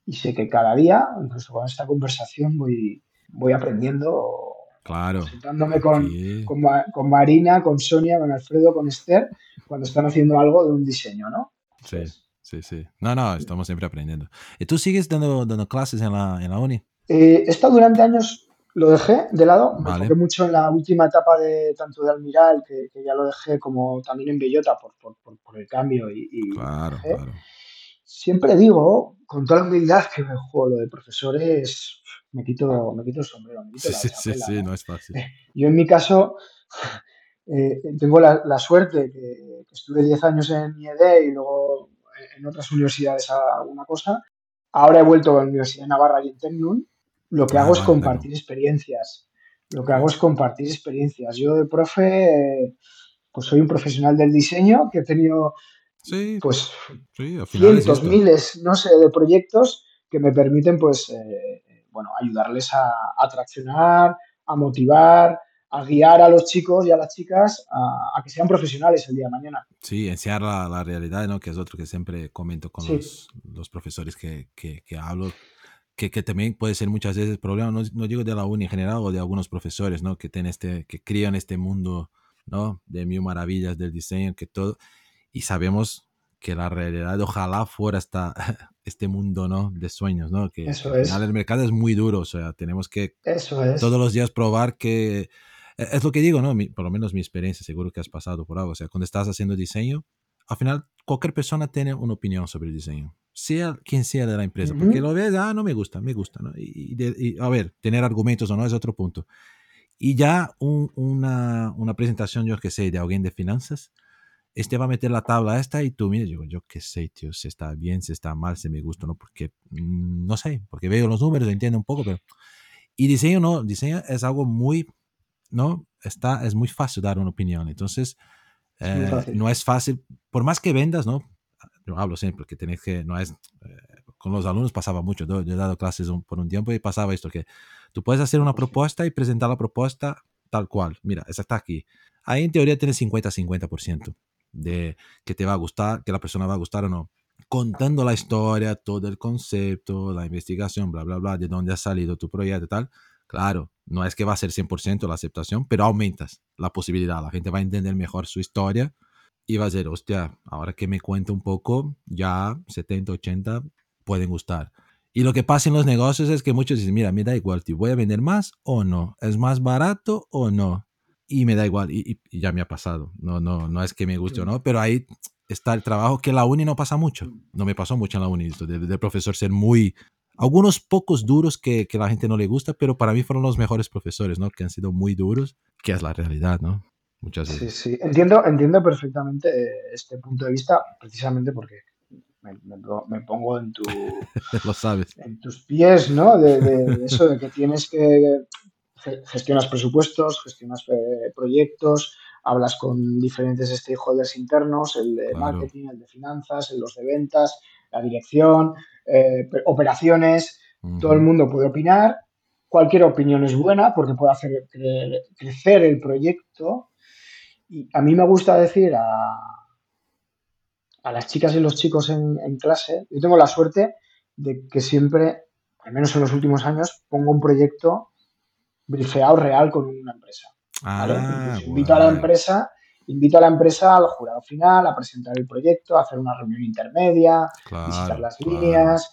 y sé que cada día, incluso con esta conversación, voy, voy aprendiendo. Claro. Sentándome con, con, Marina, con Sonia, con Alfredo, con Esther, cuando están haciendo algo de un diseño, ¿no? Sí, sí, sí. No, no, estamos siempre aprendiendo. ¿Y tú sigues dando, dando clases en la, en la uni? Eh, he estado durante años, lo dejé de lado, me enfoqué mucho en la última etapa de tanto de Almiral, que, ya lo dejé, como también en Bellota por, por, por, el cambio. Y, claro, claro. Siempre digo, con toda la humildad, que me juego lo de profesores me quito, me quito el sombrero. Me quito sí, sí, sí, ¿no? es fácil. Yo en mi caso eh, tengo la, suerte que, estuve 10 años en IED y luego en otras universidades alguna cosa. Ahora he vuelto a la Universidad de Navarra y en Tecnun. Lo que ah, hago es compartir experiencias. Lo que hago es compartir experiencias. Yo de profe, pues soy un profesional del diseño que he tenido pues cientos, miles, no sé, de proyectos que me permiten pues eh, bueno, ayudarles a, atraccionar, a motivar, a guiar a los chicos y a las chicas a, que sean profesionales el día de mañana. Sí, enseñar la, realidad, ¿no? Que es otro que siempre comento con los, los, profesores que, que, que hablo, que, que, también puede ser muchas veces problema, no, no, digo de la uni en general o de algunos profesores, ¿no? Que, tienen este, que crían este mundo, ¿no? De mil maravillas del diseño, que todo, y sabemos que la realidad ojalá fuera esta, este mundo ¿no? de sueños, ¿no? Que Eso al final el mercado es muy duro, o sea, tenemos que Eso es. todos los días probar que... E, es lo que digo, ¿no? por lo menos mi experiencia, seguro que has pasado por algo, o sea, cuando estás haciendo diseño, al final cualquier persona tiene una opinión sobre el diseño, sea quien sea de la empresa, porque lo ves, ah, no me gusta, me gusta, ¿no? Y, a ver, tener argumentos o no es otro punto. Y ya una, una presentación, yo que sé, de alguien de finanzas, este va a meter la tabla esta y tú, mira, yo, yo qué sé, tío, si está bien, si está mal, si me gusta, ¿no? Porque, mm, no sé, porque veo los números, entiendo un poco, pero... Y diseño, no, diseño es algo muy, ¿no? Está, es muy fácil dar una opinión, entonces, eh, no es fácil, por más que vendas, ¿no? Yo hablo siempre, que tenés que, no es, eh, con los alumnos pasaba mucho, yo, he dado clases por un tiempo y pasaba esto, que tú puedes hacer una propuesta y presentar la propuesta tal cual, mira, esa está aquí. Ahí en teoría tienes 50-50% de que te va a gustar, que la persona va a gustar o no. Contando la historia, todo el concepto, la investigación, bla, bla, bla, de dónde ha salido tu proyecto y tal. Claro, no es que va a ser 100% la aceptación, pero aumentas la posibilidad. La gente va a entender mejor su historia y va a decir, hostia, ahora que me cuenta un poco, ya 70, 80 pueden gustar. Y lo que pasa en los negocios es que muchos dicen, mira, me da igual, tío, voy a vender más o no, es más barato o no. Y me da igual, y, ya me ha pasado. No, no, no es que me guste o no, pero ahí está el trabajo que en la uni no pasa mucho. No me pasó mucho en la uni, esto de, profesor ser muy... Algunos pocos duros que, que la gente no le gusta, pero para mí fueron los mejores profesores, ¿no? Que han sido muy duros, que es la realidad, ¿no? Muchas veces. Sí, sí, entiendo, entiendo perfectamente eh, este punto de vista, precisamente porque me, pongo en tu lo sabes en tus pies no de, eso de que tienes que gestionas presupuestos gestionas eh, proyectos hablas con diferentes stakeholders internos el de marketing el de finanzas los de ventas la dirección eh, operaciones. Todo el mundo puede opinar. Cualquier opinión es buena porque puede hacer crecer el proyecto. Y a mí me gusta decir a a las chicas y los chicos en, clase, yo tengo la suerte de que siempre, al menos en los últimos años, pongo un proyecto brifeado real con una empresa. Ah, invito a la empresa, invito a la empresa al jurado final a presentar el proyecto, a hacer una reunión intermedia, visitar las líneas,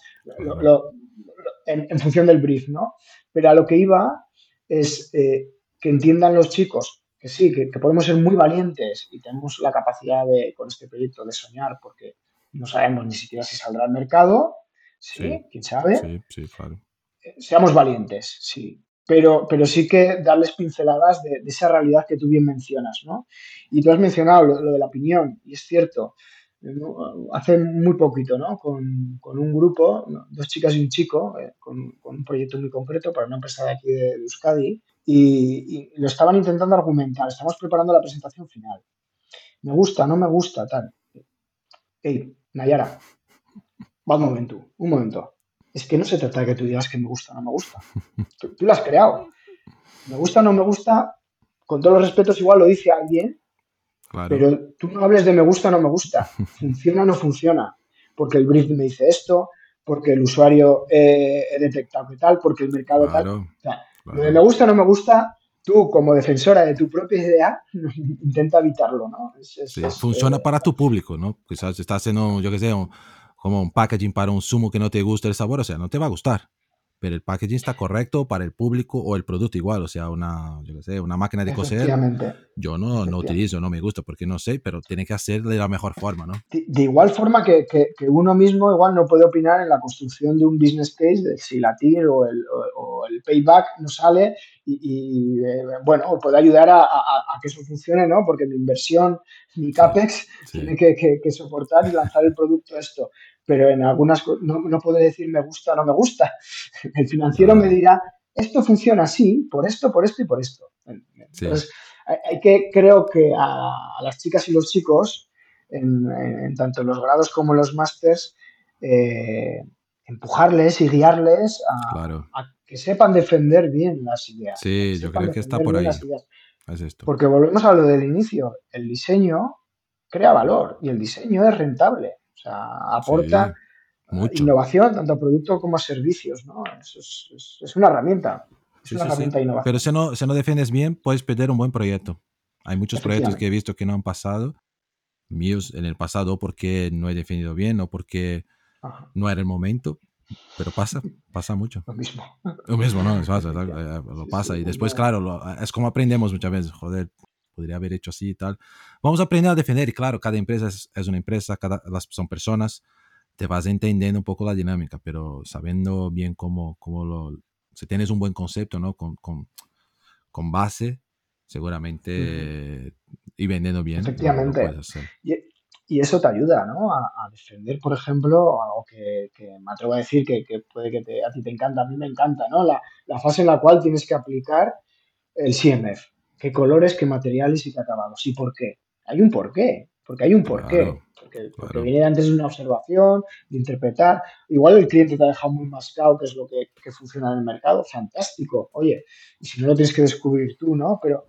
en, función del brief, ¿no? Pero a lo que iba es eh, que entiendan los chicos que sí, que, podemos ser muy valientes y tenemos la capacidad de, con este proyecto de soñar porque no sabemos ni siquiera si saldrá al mercado, sí, quién sabe. Sí, sí, claro. Eh, seamos valientes, sí, pero, pero sí que darles pinceladas de, esa realidad que tú bien mencionas, ¿no? Y tú has mencionado lo, de la opinión, y es cierto, hace muy poquito, ¿no? Con, un grupo, dos chicas y un chico, eh, con, un proyecto muy concreto para una empresa de aquí de Euskadi, y, lo estaban intentando argumentar. Estamos preparando la presentación final. Me gusta, no me gusta, tal. Hey, Nayara, va un momento, un momento. Es que no se trata de que tú digas que me gusta o no me gusta. Tú, lo has creado. Me gusta o no me gusta, con todos los respetos, igual lo dice alguien, pero tú no hables de me gusta o no me gusta. Funciona o no funciona. Porque el brief me dice esto, porque el usuario eh, he detectado que tal, porque el mercado tal me gusta o no me gusta, tú como defensora de tu propia idea, intenta evitarlo, ¿no? funciona eh, para tu público, ¿no? Quizás estás haciendo, yo qué sé, como un packaging para un zumo que no te gusta el sabor, o sea, no te va a gustar pero el packaging está correcto para el público o el producto igual, o sea, una, yo sé, una máquina de coser, yo no, no utilizo, no me gusta porque no sé, pero tiene que hacer de la mejor forma, ¿no? De, igual forma que, que, uno mismo igual no puede opinar en la construcción de un business case, de si la TIR o el, o, el payback no sale y, eh, bueno, puede ayudar a, a, que eso funcione, ¿no? Porque mi inversión, mi CAPEX, tiene que, que, soportar y lanzar el producto esto pero en algunas no, no puedo decir me gusta o no me gusta. El financiero me dirá, esto funciona así, por esto, por esto y por esto. Entonces, hay que, creo que a, las chicas y los chicos, en, tanto los grados como los másters, eh, empujarles y guiarles a, que sepan defender bien las ideas. Sí, yo creo que está por ahí. Porque volvemos a lo del inicio. El diseño crea valor y el diseño es rentable. O sea, aporta innovación tanto a producto como a servicios, ¿no? es, es, una herramienta. Es una herramienta innovadora. Pero si no, si no defiendes bien, puedes perder un buen proyecto. Hay muchos proyectos que he visto que no han pasado, míos en el pasado, porque no he definido bien o porque no era el momento. Pero pasa, pasa mucho. Lo mismo. Lo mismo, ¿no? lo pasa. y después, claro, es como aprendemos muchas veces. Joder, podría haber hecho así y tal. Vamos a aprender a defender y claro, cada empresa es, una empresa, cada, las, son personas, te vas entendiendo un poco la dinámica, pero sabiendo bien cómo, cómo lo, si tienes un buen concepto, ¿no? Con, con, con base, seguramente, y vendiendo bien. Efectivamente. y, y, eso te ayuda, ¿no? A, defender, por ejemplo, algo que, que, me atrevo a decir que, que puede que te, a ti te encanta, a mí me encanta, ¿no? La, la fase en la cual tienes que aplicar el CMF qué colores, qué materiales y qué acabados. ¿Y por qué? Hay un porqué, porque hay un porqué. porque, viene antes de una observación, de interpretar. Igual el cliente te ha dejado muy mascado qué es lo que, funciona en el mercado. Fantástico. Oye, y si no lo tienes que descubrir tú, ¿no? Pero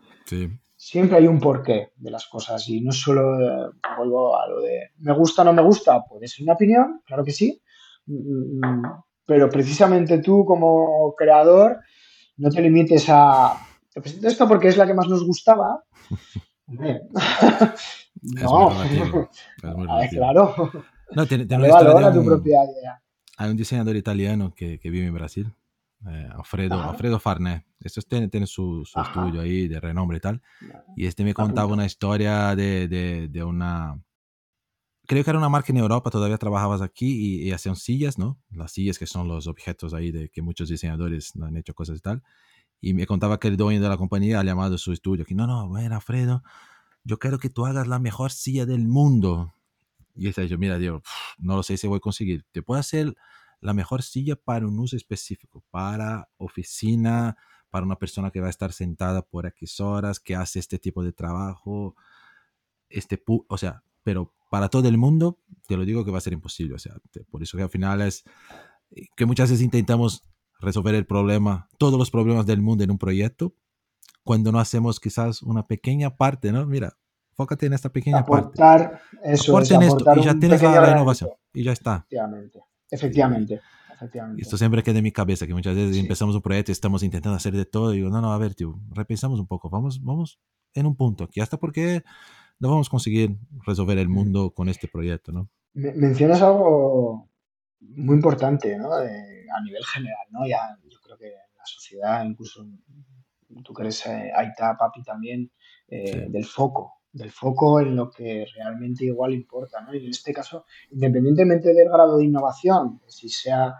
siempre hay un porqué de las cosas y no solo eh, vuelvo a lo de me gusta o no me gusta. Puede ser una opinión, claro que sí. Mm, mm, pero precisamente tú como creador no te limites a te presento esto porque es la que más nos gustaba. Hombre. no, claro. No, tiene, valor a tu propia idea. hay un diseñador italiano que, que vive en Brasil, eh, Alfredo, Alfredo Farné. Este tiene, tiene su, su estudio ahí de renombre y tal. Y este me contaba una historia de, de, de, una... Creo que era una marca en Europa, todavía trabajabas aquí y, y, hacían sillas, ¿no? Las sillas que son los objetos ahí de que muchos diseñadores han hecho cosas y tal. Y me contaba que el dueño de la compañía ha llamado a su estudio, que no, no, bueno, Alfredo, yo quiero que tú hagas la mejor silla del mundo. Y decía yo, mira, Dios, no lo sé si voy a conseguir. Te puedo hacer la mejor silla para un uso específico, para oficina, para una persona que va a estar sentada por X horas, que hace este tipo de trabajo, este, o sea, pero para todo el mundo, te lo digo que va a ser imposible. O sea, por eso que al final es eh, que muchas veces intentamos resolver el problema, todos los problemas del mundo en un proyecto, cuando no hacemos quizás una pequeña parte, ¿no? Mira, fócate en esta pequeña aportar, parte. Eso es, en esto y ya tienes la, innovación y ya está. Efectivamente. Efectivamente. Efectivamente. Esto siempre queda en mi cabeza, que muchas veces sí. empezamos un proyecto y estamos intentando hacer de todo. Y digo, no, no, a ver, tío, repensamos un poco. Vamos, vamos en un punto aquí, hasta porque no vamos a conseguir resolver el mundo con este proyecto, ¿no? Mencionas algo muy importante, ¿no? De, a nivel general, ¿no? Ya, yo creo que la sociedad, incluso tú que eres eh, Aita, papi también, eh, sí. del foco, del foco en lo que realmente igual importa, ¿no? Y en este caso, independientemente del grado de innovación, si sea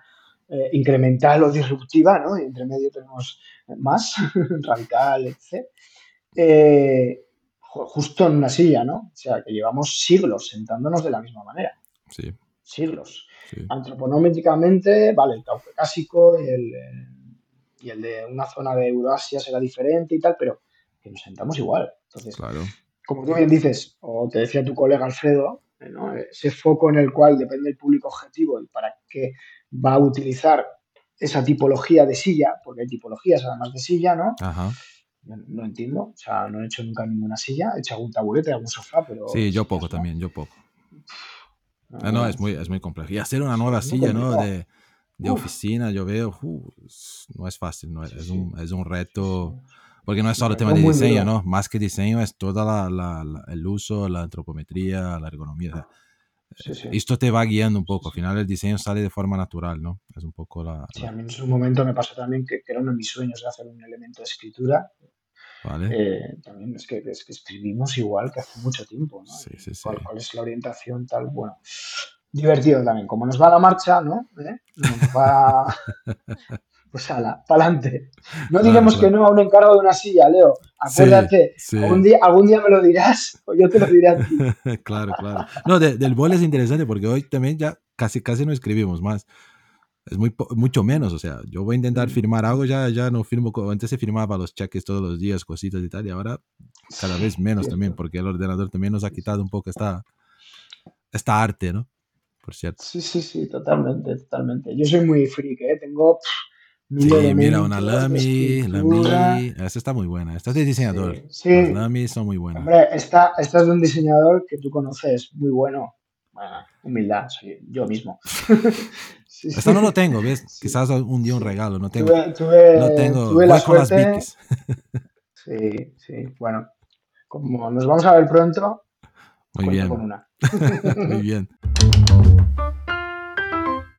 eh, incremental o disruptiva, ¿no? Y entre medio tenemos más, radical, etc. Eh, justo en una silla, ¿no? O sea, que llevamos siglos sentándonos de la misma manera. Sí. Siglos. Sí. Antroponómicamente, vale, el caucásico y el, y el de una zona de Eurasia será diferente y tal, pero que nos sentamos igual. Entonces, claro como tú bien dices, o te decía tu colega Alfredo, ¿no? ese foco en el cual depende el público objetivo y para qué va a utilizar esa tipología de silla, porque hay tipologías además de silla, ¿no? Ajá. No, no, entiendo, o sea, no he hecho nunca ninguna silla, he hecho algún taburete, algún sofá, pero... Sí, yo poco también, yo poco. No, ah, no, es muy, es muy complejo. Y hacer una nueva silla, ¿no? De, de oficina, yo veo, uh, no es fácil, no es, es, un, es un reto... Sí. Porque no es solo tema de diseño, ¿no? Más que diseño es todo la, la, la, el uso, la antropometría, la ergonomía. Sí, sí. Esto te va guiando un poco. Al final el diseño sale de forma natural, ¿no? Es un poco la... Sí, a mí en su momento me pasó también que, que era uno de mis sueños de hacer un elemento de escritura. Vale. Eh, también es que, es que escribimos igual que hace mucho tiempo, ¿no? Sí, sí, sí. ¿Cuál, ¿Cuál, es la orientación tal? Bueno, divertido también. Como nos va la marcha, ¿no? ¿Eh? Nos va... pues ala, para adelante. No digamos claro, claro. que no a un encargo de una silla, Leo. Acuérdate, sí, sí. Algún, día, algún día me lo dirás o yo te lo diré a ti. claro, claro. No, de, del bol es interesante porque hoy también ya casi, casi no escribimos más. Es muy, mucho menos, o sea, yo voy a intentar firmar algo, ya, ya no firmo, antes se firmaba los cheques todos los días, cositas y tal, y ahora cada vez menos también, porque el ordenador también nos ha quitado un poco esta, esta arte, ¿no? Por cierto. Sí, sí, sí, totalmente, totalmente. Yo soy muy freak, ¿eh? Tengo... Pff, Sí, mira, una Lamy, Lamy, esta está muy buena. Esta es de diseñador. Sí, sí. Las Lamy son muy buenas. Hombre, esta, esta es de un diseñador que tú conoces, muy bueno. Bueno, humildad, soy yo mismo. sí, esta no lo tengo, ¿ves? Sí. Quizás un día un regalo, no tengo. Tuve, tuve, no tengo. Tuve la suerte. Sí, sí, bueno. Como nos vamos a ver pronto, muy bien. con una. muy bien.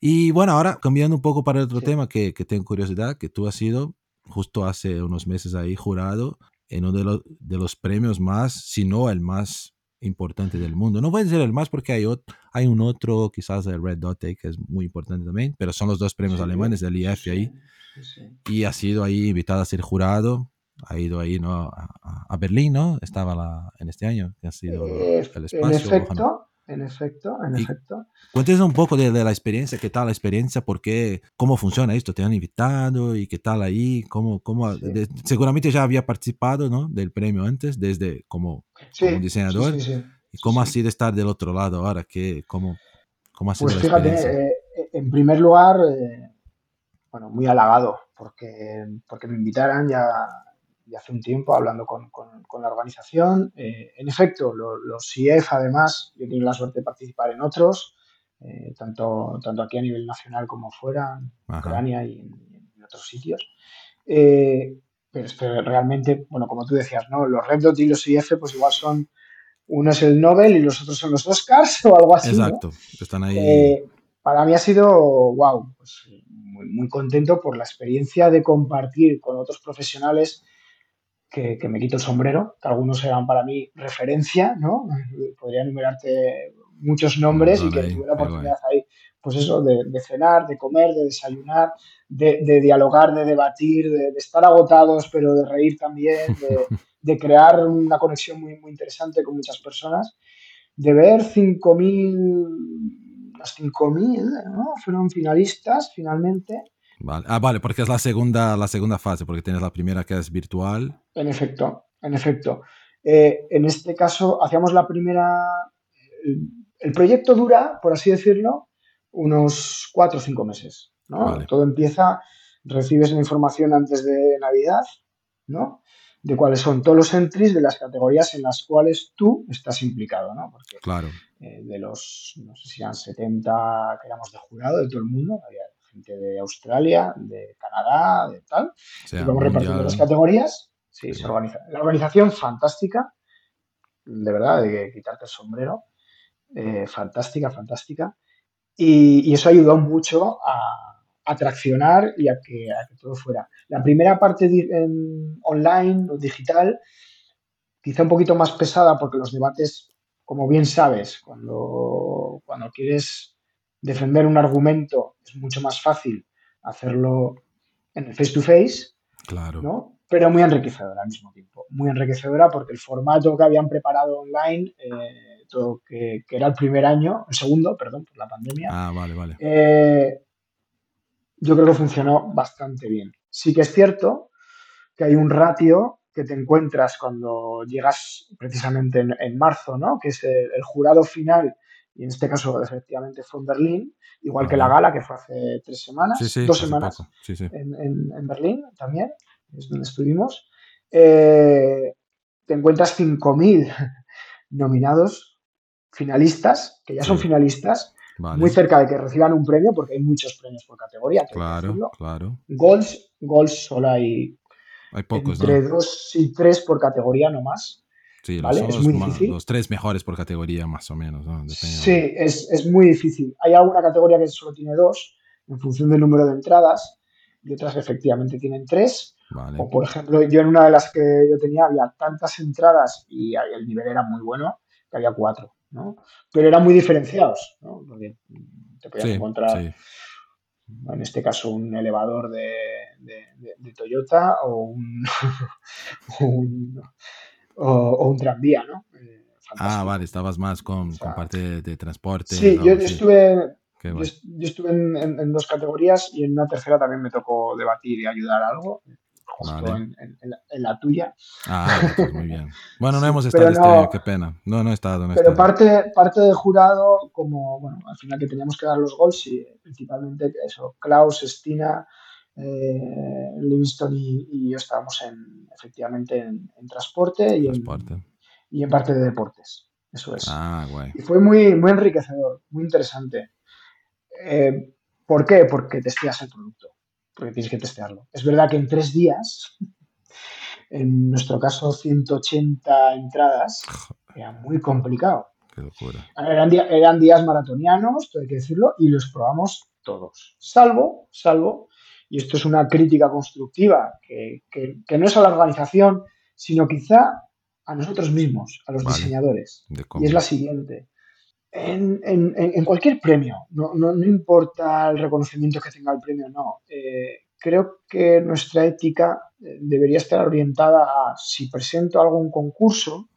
Y bueno, ahora cambiando un poco para otro Sí. tema que, que tengo curiosidad, que tú has sido justo hace unos meses ahí jurado en uno de los, de los premios más, si no el más importante del mundo. No voy a decir el más porque hay, ot- hay un otro, quizás el Red Dot que es muy importante también, pero son los dos premios Sí, alemanes del IF sí, ahí. sí. Y ha sido ahí invitado a ser jurado, ha ido ahí ¿no? a, a- Berlín, ¿no? Estaba la, en este año, que ha sido Eh, el en espacio. efecto, en efecto, en Y- efecto. Cuéntanos un poco de, de la experiencia, qué tal la experiencia, por qué, cómo funciona esto, te han invitado y qué tal ahí, cómo, cómo, Sí. de- seguramente ya había participado, ¿no? Del premio antes, desde como, Sí, como diseñador, sí, y cómo ha sido estar del otro lado ahora, qué, cómo, cómo ha sido Pues la fíjate, experiencia. eh, en primer lugar, eh, bueno, muy halagado porque, porque me invitaran ya, hace un tiempo hablando con, con- con la organización. Eh, en efecto, lo- los IEF, además, yo he tenido la suerte de participar en otros, eh, tanto, tanto aquí a nivel nacional como fuera, en. Ucrania y en, en otros sitios. Eh, pero realmente, bueno, como tú decías, ¿no? Los Red Dot y los IF, pues igual son, uno es el Nobel y los otros son los Oscars o algo así, ¿no? Exacto, están ahí, Eh, para mí ha sido, wow, pues muy, muy contento por la experiencia de compartir con otros profesionales que, que, me quito el sombrero, que algunos eran para mí referencia, ¿no? Podría enumerarte muchos nombres y que tuve la oportunidad ahí, pues eso, de, de, cenar, de comer, de desayunar, de, de dialogar, de debatir, de, estar agotados, pero de reír también, de, crear una conexión muy, muy interesante con muchas personas, de ver 5.000, las 5.000, ¿no? Fueron finalistas finalmente. Vale. Ah, vale, porque es la segunda, la segunda fase, porque tienes la primera que es virtual. En efecto, en efecto. Eh, en este caso, hacíamos la primera, el proyecto dura, por así decirlo, unos cuatro o cinco meses. ¿no? Todo empieza, recibes la información antes de Navidad, ¿no? De cuáles son todos los entries de las categorías en las cuales tú estás implicado, ¿no? Porque claro. Eh, de los, no sé si eran 70 que éramos de jurado de todo el mundo, había gente de Australia, de Canadá, de tal. y vamos repartiendo las categorías. Sí, Se organiza. La organización fantástica, de verdad, de quitarte el sombrero. Eh, fantástica, fantástica. Y, eso ayudó mucho a, a traccionar y a que, todo fuera. La primera parte online o digital, quizá un poquito más pesada porque los debates, como bien sabes, cuando, cuando quieres defender un argumento es mucho más fácil hacerlo en el face to face. Claro. ¿no? Pero muy enriquecedora al mismo tiempo. Muy enriquecedora porque el formato que habían preparado online eh, que, era el primer año, el segundo, perdón, por la pandemia. Ah, vale, vale. Eh, yo creo que funcionó bastante bien. Sí que es cierto que hay un ratio que te encuentras cuando llegas precisamente en, marzo, ¿no? Que es el, jurado final, y en este caso efectivamente fue en Berlín, igual que la gala que fue hace tres semanas, dos semanas en, Berlín también, es donde estuvimos. Eh, te encuentras 5.000 nominados finalistas, que ya son finalistas, muy cerca de que reciban un premio, porque hay muchos premios por categoría. Claro, claro. Goals, goals solo hay, hay pocos, entre dos y tres por categoría no más. Sí, ¿vale? los, es muy difícil. los tres mejores por categoría más o menos. sí, es, es, muy difícil. Hay alguna categoría que solo tiene dos, en función del número de entradas, y otras que efectivamente tienen tres. O por ejemplo, yo en una de las que yo tenía había tantas entradas y el nivel era muy bueno que había cuatro. ¿no? Pero eran muy diferenciados, ¿no? Porque te podías encontrar, en este caso, un elevador de, de, Toyota o un, o, un tranvía, ¿no? Eh, ah, vale, estabas más con, con parte de, transporte. Sí, yo, estuve, yo, estuve en, en, dos categorías y en una tercera también me tocó debatir y ayudar algo justo en, la, tuya. Ah, pues muy bien. Bueno, no hemos estado este qué pena. No, no he estado. pero Parte, parte del jurado, como, bueno, al final que teníamos que dar los gols, y principalmente eso, Klaus, Stina, eh, Livingston y, yo estábamos en, efectivamente en, transporte, y, En, y en parte de deportes. Eso es. Ah, guay. Y fue muy, muy enriquecedor, muy interesante. Eh, ¿Por qué? Porque testías el producto porque tienes que testearlo. Es verdad que en tres días, en nuestro caso 180 entradas, era muy complicado. Qué locura. Eran, eran días maratonianos, hay que decirlo, y los probamos todos. Salvo, salvo, y esto es una crítica constructiva, que, que, no es a la organización, sino quizá a nosotros mismos, a los diseñadores. Y es la siguiente en, en, en, cualquier premio, no, no, no, importa el reconocimiento que tenga el premio, no. Eh, creo que nuestra ética eh, debería estar orientada a si presento algún concurso,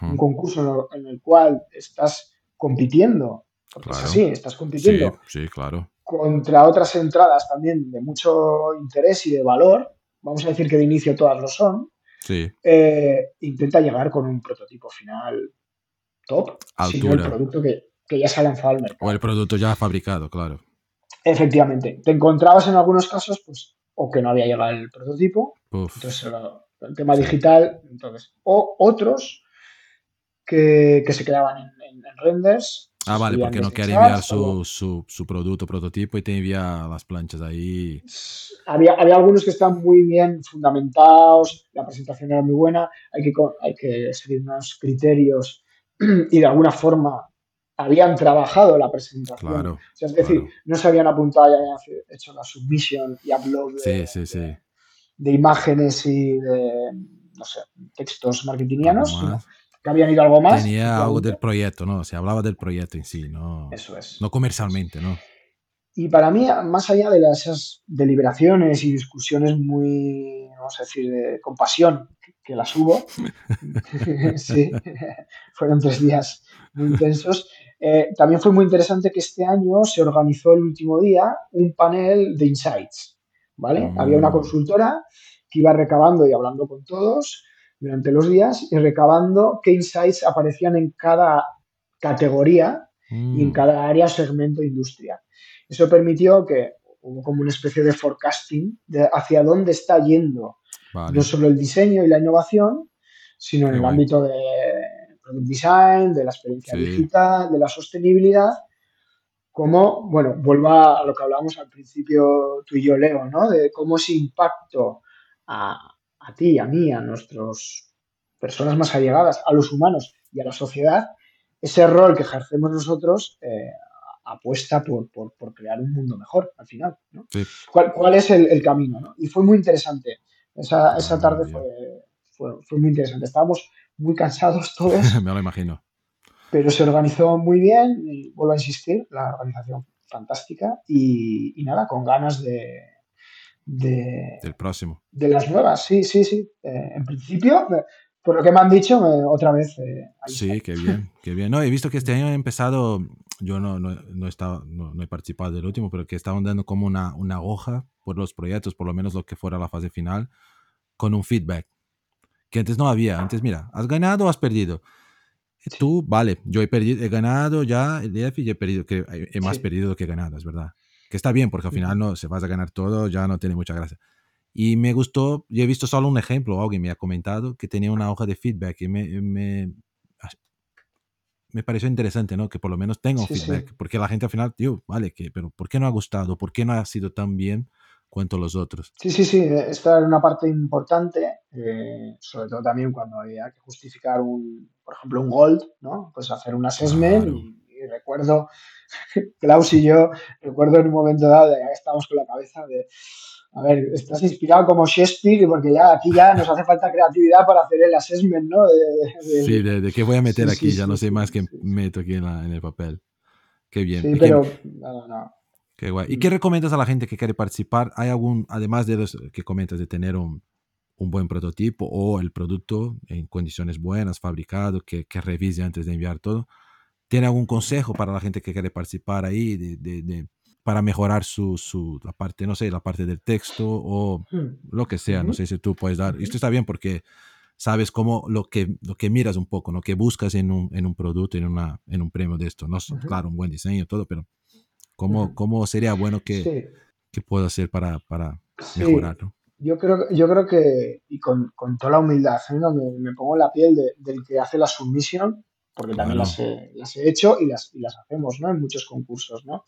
un concurso en el cual estás compitiendo, porque es así, estás compitiendo sí, claro. Contra otras entradas también de mucho interés y de valor, vamos a decir que de inicio todas lo son, sí. eh, intenta llegar con un prototipo final top, sino el producto que, ya se ha lanzado al mercado. O el producto ya fabricado, claro. Efectivamente. Te encontrabas en algunos casos, pues, o que no había llegado el prototipo, entonces el tema digital, entonces, o otros que, se quedaban en, renders. Ah, vale, porque no quiere enviar su, su, su, producto, prototipo y te envía las planchas ahí. Había, había algunos que están muy bien fundamentados, la presentación era muy buena, hay que, hay que seguir unos criterios y de alguna forma habían trabajado la presentación. Claro, O sea, es decir, claro. no se habían apuntado y habían hecho la submission y upload de, Sí, sí, sí. de- de imágenes y de, no sé, textos marketingianos, sino. Que habían ido algo más. Tenía algo del proyecto, ¿no? Se hablaba del proyecto en sí, no, Eso es. no comercialmente, ¿no? Y para mí, más allá de las, esas deliberaciones y discusiones muy, vamos a decir, de compasión, que las hubo, sí, fueron tres días muy intensos, eh, también fue muy interesante que este año se organizó el último día un panel de insights, ¿vale? Mm. Había una consultora que iba recabando y hablando con todos durante los días y recabando qué insights aparecían en cada categoría y en Mm, cada área segmento industria. Eso permitió que hubo como una especie de forecasting de hacia dónde está yendo vale. no solo el diseño y la innovación, sino en Qué el guay. ámbito de product design, de la experiencia Sí. digital, de la sostenibilidad, como, bueno, vuelvo a lo que hablábamos al principio tú y yo, Leo, ¿no? De cómo ese impacto a, a ti, a mí, a nuestras personas más allegadas, a los humanos y a la sociedad, ese rol que ejercemos nosotros eh, apuesta por, por- por crear un mundo mejor al final, ¿no? Sí. ¿Cuál, cuál es el, el camino? ¿no? Y fue muy interesante. Esa, esa Ah, tarde bien. fue, fue, fue muy interesante. Estábamos muy cansados todos, Me lo imagino. pero se organizó muy bien y vuelvo a insistir, la organización fantástica y, y nada, con ganas de, de, El próximo. de las nuevas. Sí, sí, sí. Eh, en principio, eh, por lo que me han dicho, eh, otra vez. eh, ahí Sí, está. qué bien, qué bien. No, he visto que este año he empezado, yo no, no, no, he, estado, no, no he participado del último, pero que estaban dando como una, una hoja por los proyectos, por lo menos lo que fuera la fase final, con un feedback. Que antes no había. Antes, mira, ¿has ganado o has perdido? Sí. Tú, vale, yo he, perdido, he ganado ya el DF y he perdido, que he- he más Sí. perdido que ganado, es verdad. Que está bien, porque al final no, se vas a ganar todo, ya no tiene mucha gracia. Y me gustó, yo he visto solo un ejemplo, alguien me ha comentado que tenía una hoja de feedback y me, me, me pareció interesante, ¿no? Que por lo menos tenga un Sí, sí. feedback, porque la gente al final, tío, vale, que, pero ¿por qué no ha gustado? ¿Por qué no ha sido tan bien cuanto los otros? Sí, sí, sí, esta era una parte importante, eh, sobre todo también cuando había que justificar un, por ejemplo, un gold, ¿no? Pues hacer un assessment Claro. y, y recuerdo, Klaus y yo, recuerdo en un momento dado, que estábamos con la cabeza de, a ver, estás inspirado como Shakespeare, porque ya aquí ya nos hace falta creatividad para hacer el assessment, ¿no? De- de- Sí, de, de qué voy a meter Sí, aquí, sí, ya sí, no sé más que meto aquí en, la- en el papel. Qué bien. Sí, ¿Y qué- pero no, no. Qué guay. ¿Y Mm. qué recomiendas a la gente que quiere participar? ¿Hay algún, además de los que comentas de tener un, un buen prototipo o el producto en condiciones buenas, fabricado, que, que revise antes de enviar todo? ¿Tiene algún consejo para la gente que quiere participar ahí de, de- de- para mejorar su, su, la parte, no sé, la parte del texto o Hmm. lo que sea? No sé si tú puedes dar. Esto está bien porque sabes cómo lo que, lo que miras un poco, lo que buscas en un, en un producto, en, una, en un premio de esto. No, es- Ujú. claro, un buen diseño, todo, pero cómo, Ujú. cómo sería bueno que, Sí. que puedo hacer para, para Sí, mejorar, ¿no? yo creo, yo creo que, y con, con toda la humildad, ¿eh? ¿no? me, me pongo la piel de- del que hace la submisión, porque también Claro. las he, las he hecho y las, y las hacemos ¿no? en muchos concursos. ¿no?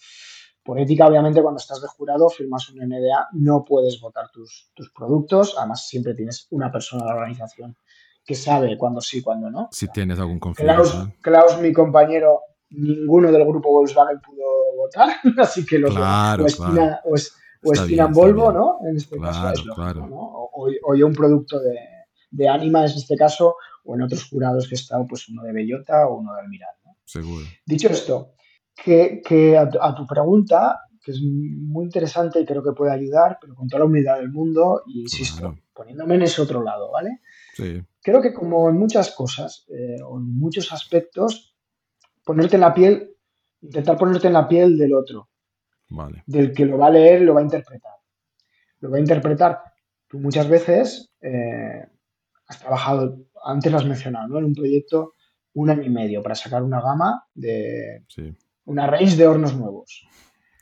Por ética, obviamente, cuando estás de jurado, firmas un NDA, no puedes votar tus, tus productos, además siempre tienes una persona de la organización que sabe cuándo sí, cuándo no. Si tienes algún Klaus, conflicto. Klaus, mi compañero, ninguno del grupo Volkswagen pudo votar, así que los Claro, o Espina, o, es- o bien, Volvo. ¿no? En este caso Claro, es lógico, claro. ¿no? O, o- o yo un producto de, de Anima en este caso, o en otros jurados que he estado, pues uno de Bellota o uno de Almirán, ¿no? Seguro. Dicho esto, que, que a, tu, a tu pregunta, que es muy interesante y creo que puede ayudar, pero con toda la humildad del mundo, y insisto, Claro. poniéndome en ese otro lado, ¿vale? Sí, creo que como en muchas cosas eh, o en muchos aspectos, ponerte en la piel, intentar ponerte en la piel del otro, vale. del que lo va a leer lo va a interpretar. Lo va a interpretar. Tú muchas veces eh, has trabajado, antes lo has mencionado, ¿no? En un proyecto un año y medio para sacar una gama de Sí, una range de hornos nuevos.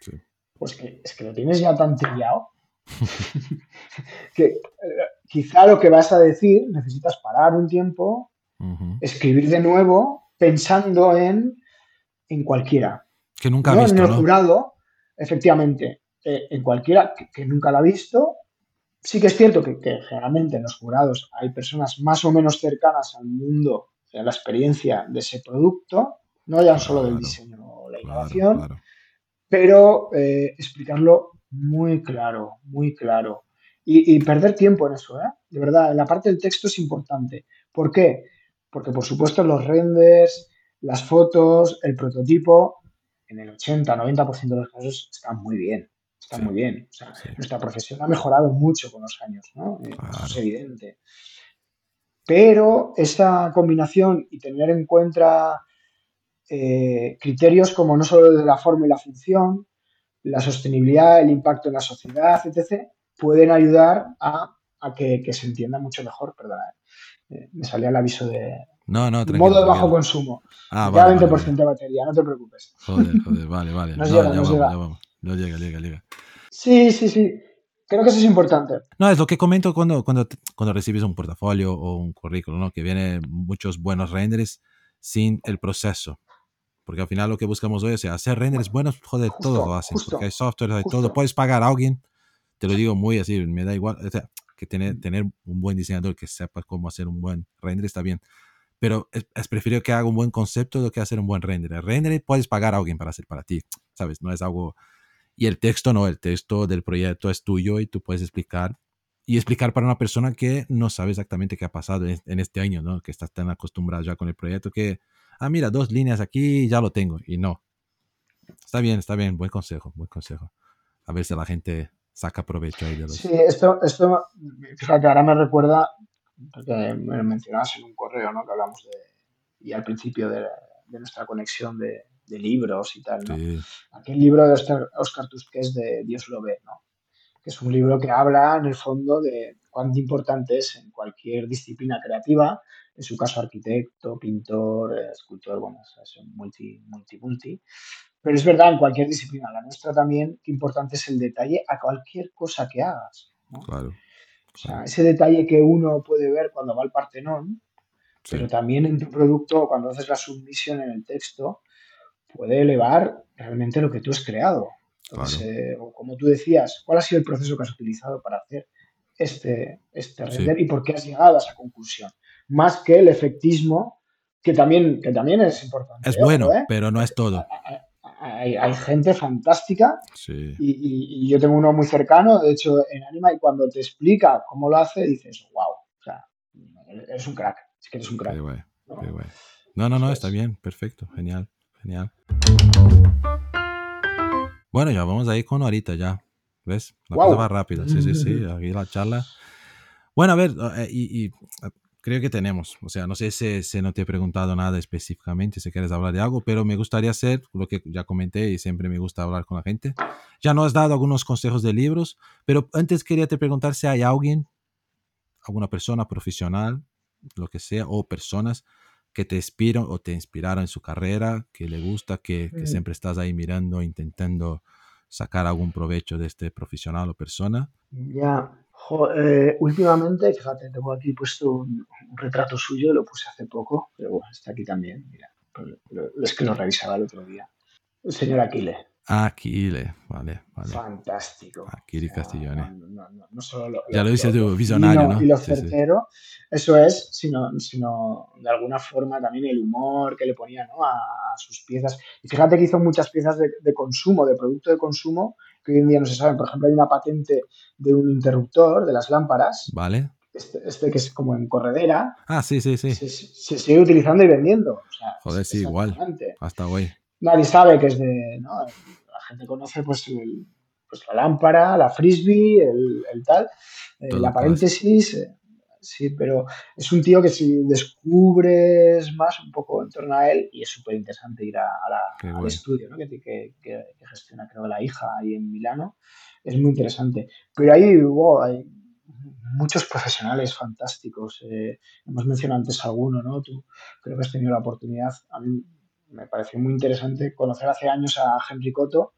sí. Pues que es que lo tienes ya tan trillado que eh, quizá lo que vas a decir necesitas parar un tiempo, escribir de nuevo pensando en, en cualquiera. Que nunca ha no visto, en el ¿no? jurado, efectivamente, eh, en cualquiera que, que nunca la ha visto. Sí que es cierto que, que generalmente en los jurados hay personas más o menos cercanas al mundo, a la experiencia de ese producto, no ya solo del diseño o la innovación, pero eh, explicarlo muy claro, muy claro. Y, perder tiempo en eso, ¿eh? De verdad, la parte del texto es importante. ¿Por qué? Porque, por supuesto, los renders, las fotos, el prototipo, en el 80-90% de los casos están muy bien. Están muy bien. Nuestra profesión ha mejorado mucho con los años, ¿no? Eh, eso es evidente. Pero esa combinación y tener en cuenta eh, criterios como no solo de la forma y la función, la sostenibilidad, el impacto en la sociedad, etc., pueden ayudar a, que, se entienda mucho mejor. Perdona, eh, me salía el aviso de no, no, modo de bajo consumo. Ah, vale, 20% de batería, no te preocupes. Joder, joder, vale, vale. no, llega, no llega. No llega, llega, llega. Sí, sí, sí. Creo que eso es importante. No, es lo que comento cuando, cuando, cuando recibes un portafolio o un currículum, ¿no? que viene muchos buenos renders sin el proceso. Porque al final lo que buscamos hoy es hacer renders buenos, joder, todos lo hacen. porque hay software, hay todo. Puedes pagar a alguien, te lo digo muy así, me da igual. O sea, que tener, tener un buen diseñador que sepa cómo hacer un buen render está bien. Pero es, es preferido que haga un buen concepto de que hacer un buen render. El render puedes pagar a alguien para hacer para ti, ¿sabes? No es algo... Y el texto no, el texto del proyecto es tuyo y tú puedes explicar y explicar para una persona que no sabe exactamente qué ha pasado en, este año, ¿no? Que estás tan acostumbrado ya con el proyecto que ah, mira, dos líneas aquí, ya lo tengo. Y no. Está bien, está bien, buen consejo, buen consejo. A ver si la gente saca provecho ahí de los... Sí, esto, esto, fíjate, ahora me recuerda, porque me mencionabas en un correo, ¿no? Que hablamos de, y al principio de, nuestra conexión de, libros y tal, ¿no? Aquel libro de Oscar, Oscar Tusquets de Dios lo ve, ¿no? Que es un libro que habla, en el fondo, de cuánto importante es en cualquier disciplina creativa en su caso arquitecto, pintor, escultor, bueno, es multi, multi, multi. Pero es verdad, en cualquier disciplina, la nuestra también, qué importante es el detalle a cualquier cosa que hagas. Claro. O sea, ese detalle que uno puede ver cuando va al Partenón, pero también en tu producto, cuando haces la submisión en el texto, puede elevar realmente lo que tú has creado. Entonces, o como tú decías, ¿cuál ha sido el proceso que has utilizado para hacer este, este render y por qué has llegado a esa conclusión? más que el efectismo, que también, que también es importante. Es bueno, ¿eh? pero no es todo. Hay, gente fantástica y, yo tengo uno muy cercano, de hecho, en Anima, y cuando te explica cómo lo hace, dices, wow, o sea, eres un crack, es que eres un crack. ¿no? no, no, está bien, perfecto, genial, genial. Bueno, ya vamos a ir con ahorita ya, ¿ves? La cosa va rápida, sí, sí, sí, aquí la charla. Bueno, a ver, eh, y creo que tenemos. O sea, no sé si, no te he preguntado nada específicamente, si quieres hablar de algo, pero me gustaría hacer lo que ya comenté y siempre me gusta hablar con la gente. Ya no has dado algunos consejos de libros, pero antes quería te preguntar si hay alguien, alguna persona profesional, lo que sea, o personas que te inspiran o te inspiraron en su carrera, que le gusta, que, que siempre estás ahí mirando, intentando sacar algún provecho de este profesional o persona. Ya, eh, últimamente, fíjate, tengo aquí puesto un, retrato suyo, lo puse hace poco, pero bueno, está aquí también, mira. es que lo revisaba el otro día. El señor Aquile. Aquile, vale, vale. Fantástico. Aquile Castiglione. No, no, no, solo lo, ya lo dices tú, visionario, ¿no? Y lo certero, eso es, sino, sino de alguna forma también el humor que le ponía a, sus piezas. Y fíjate que hizo muchas piezas de, de consumo, de producto de consumo, que hoy en día no se saben. Por ejemplo, hay una patente de un interruptor de las lámparas. Vale. Este, este que es como en corredera. Ah, sí, sí, sí. Se, sigue utilizando y vendiendo. Joder, sí, igual. Hasta hoy. Nadie sabe que es de. ¿no? La gente conoce pues, pues la lámpara, la frisbee, el, tal. Eh, la paréntesis. Eh, sí, pero es un tío que si descubres más un poco en torno a él, y es súper interesante ir a, al estudio ¿no? que, que, que, gestiona, creo, la hija ahí en Milano, es muy interesante. Pero ahí hay muchos profesionales fantásticos. Eh, hemos mencionado antes alguno, ¿no? Tú creo que has tenido la oportunidad, a mí me pareció muy interesante conocer hace años a Henry Cotto,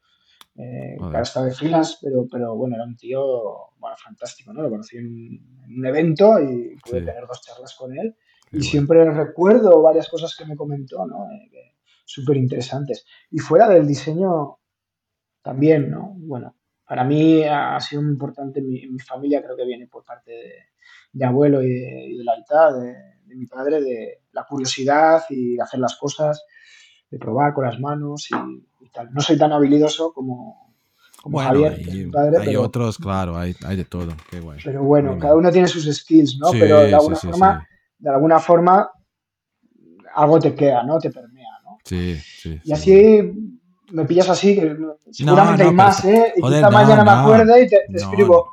eh, que ahora está de filas, pero, pero bueno, era un tío bueno, fantástico, ¿no? Lo conocí en, un evento y pude tener dos charlas con él. y siempre recuerdo varias cosas que me comentó, ¿no? Eh, Súper interesantes. Y fuera del diseño también, ¿no? Bueno, para mí ha sido muy importante, mi, mi familia creo que viene por parte de, abuelo y de, la mitad de, mi padre, de la curiosidad y de hacer las cosas de probar con las manos y, y tal. No soy tan habilidoso como, como Bueno, Javier, que es hay, mi padre, hay pero, otros, claro, hay, hay de todo. Qué guay. pero bueno, Muy cada bien. uno tiene sus skills, ¿no? Sí, pero de alguna sí, forma, de alguna forma, algo te queda, ¿no? Te permea, ¿no? sí. Sí, Y sí. así me pillas así, que seguramente no, hay pero más, ¿eh? Y joder, quizá no, mañana me no. acuerde y te, te No, escribo.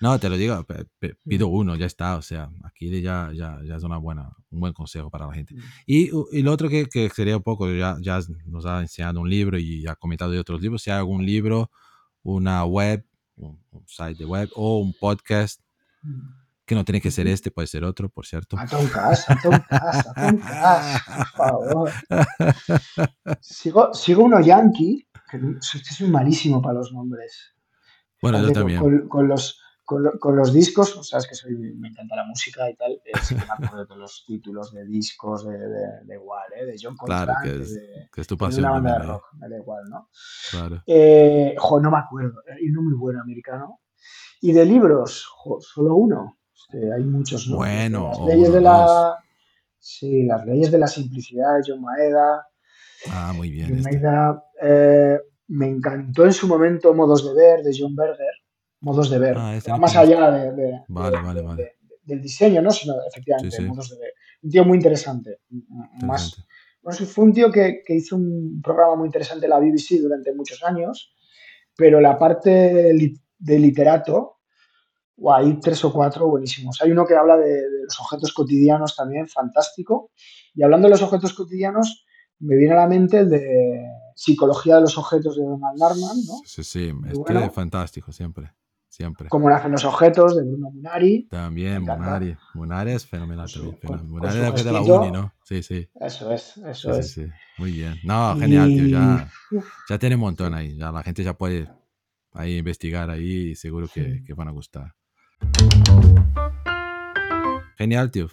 No, te lo digo, pe- pido uno, ya está. O sea, aquí ya, ya, ya es una buena, un buen consejo para la gente. Y, y lo otro que, que sería un poco, ya, ya nos ha enseñado un libro y ha comentado de otros libros, si hay algún libro, una web, un, un site de web o un podcast, que no tiene que ser este, puede ser otro, por cierto. A Tom Cass, a Tom Cass, a Tom Cass, por favor. Sigo, sigo uno yankee, que soy, malísimo para los nombres. Bueno, yo también. Con, con los, con, lo- con los discos, o sabes que soy, me encanta la música y tal, eh, sí que me acuerdo de los títulos de discos, de, de, de igual, ¿eh? de John Claro, Coltrane, que es, de, que es tu de pasión una banda de ¿eh? rock, me da igual, ¿no? Claro. Eh, jo, no me acuerdo, hay uno muy bueno americano. Y de libros, jo, solo uno. Este, hay muchos, ¿no? Bueno, Las leyes uno, de dos. la. Sí, las leyes de la simplicidad de John Maeda. Ah, muy bien. John Este. Maeda, eh, me encantó en su momento Modos de Ver de John Berger. Modos de Ver. Ah, este no más allá de, de- Vale, de- vale, de- vale. de- del diseño, ¿no? Sino efectivamente Sí, sí. modos de ver. Un tío muy interesante. Más, Interesante. bueno, fue un tío que, que hizo un programa muy interesante en la BBC durante muchos años, pero la parte de literato, hay tres o cuatro buenísimos. Hay uno que habla de, de los objetos cotidianos también, fantástico. Y hablando de los objetos cotidianos, me viene a la mente el de Psicología de los objetos de Donald Narman, ¿no? Sí, sí, Muy este bueno. es fantástico, siempre. Siempre. Cómo nacen los objetos de Bruno Munari. También. Munari. Munari es fenomenal su- también. con- Munari después de la uni, ¿no? Sí, sí. Eso es, Sí, eso sí, es. sí. Muy bien. No, genial, tío. Y- Ya, Uf, ya tiene un montón ahí. Ya la gente ya puede ahí investigar ahí y seguro que, Sí. que van a gustar. Genial, tío.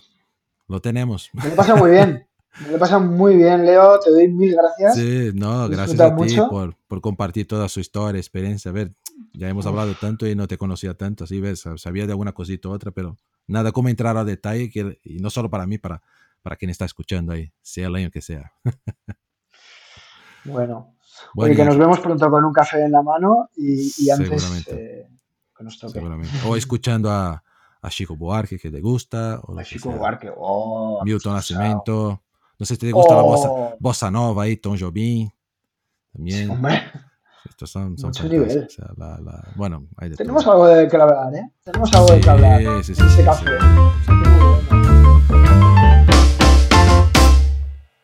Lo tenemos. me lo he pasado muy bien. Me lo he pasado muy bien, Leo. Te doy mil gracias. Sí, no, gracias a ti por, por compartir toda su historia, experiencia. A ver, ya hemos Uf. hablado tanto y no te conocía tanto, así ves, sabía de alguna cosita u otra, pero nada como entrar a detalle, que, y no solo para mí, para, para quien está escuchando ahí, sea el año que sea. Bueno, Bueno, oye, que nos vemos pronto con un café en la mano y, y antes Seguramente. eh, que nos toque. seguramente. O escuchando a, a Chico Buarque, que te gusta, o A Chico. Buarque. Oh, Milton. Nascimento. No sé si te gusta la bossa, Oh, bossa nova ahí, Tom Jobim. También. hombre, Estos son, son Mucho nivel. O sea, la- la- bueno, hay de tenemos todo. algo de que hablar, ¿eh? Tenemos algo de que hablar. sí, sí, café. sí.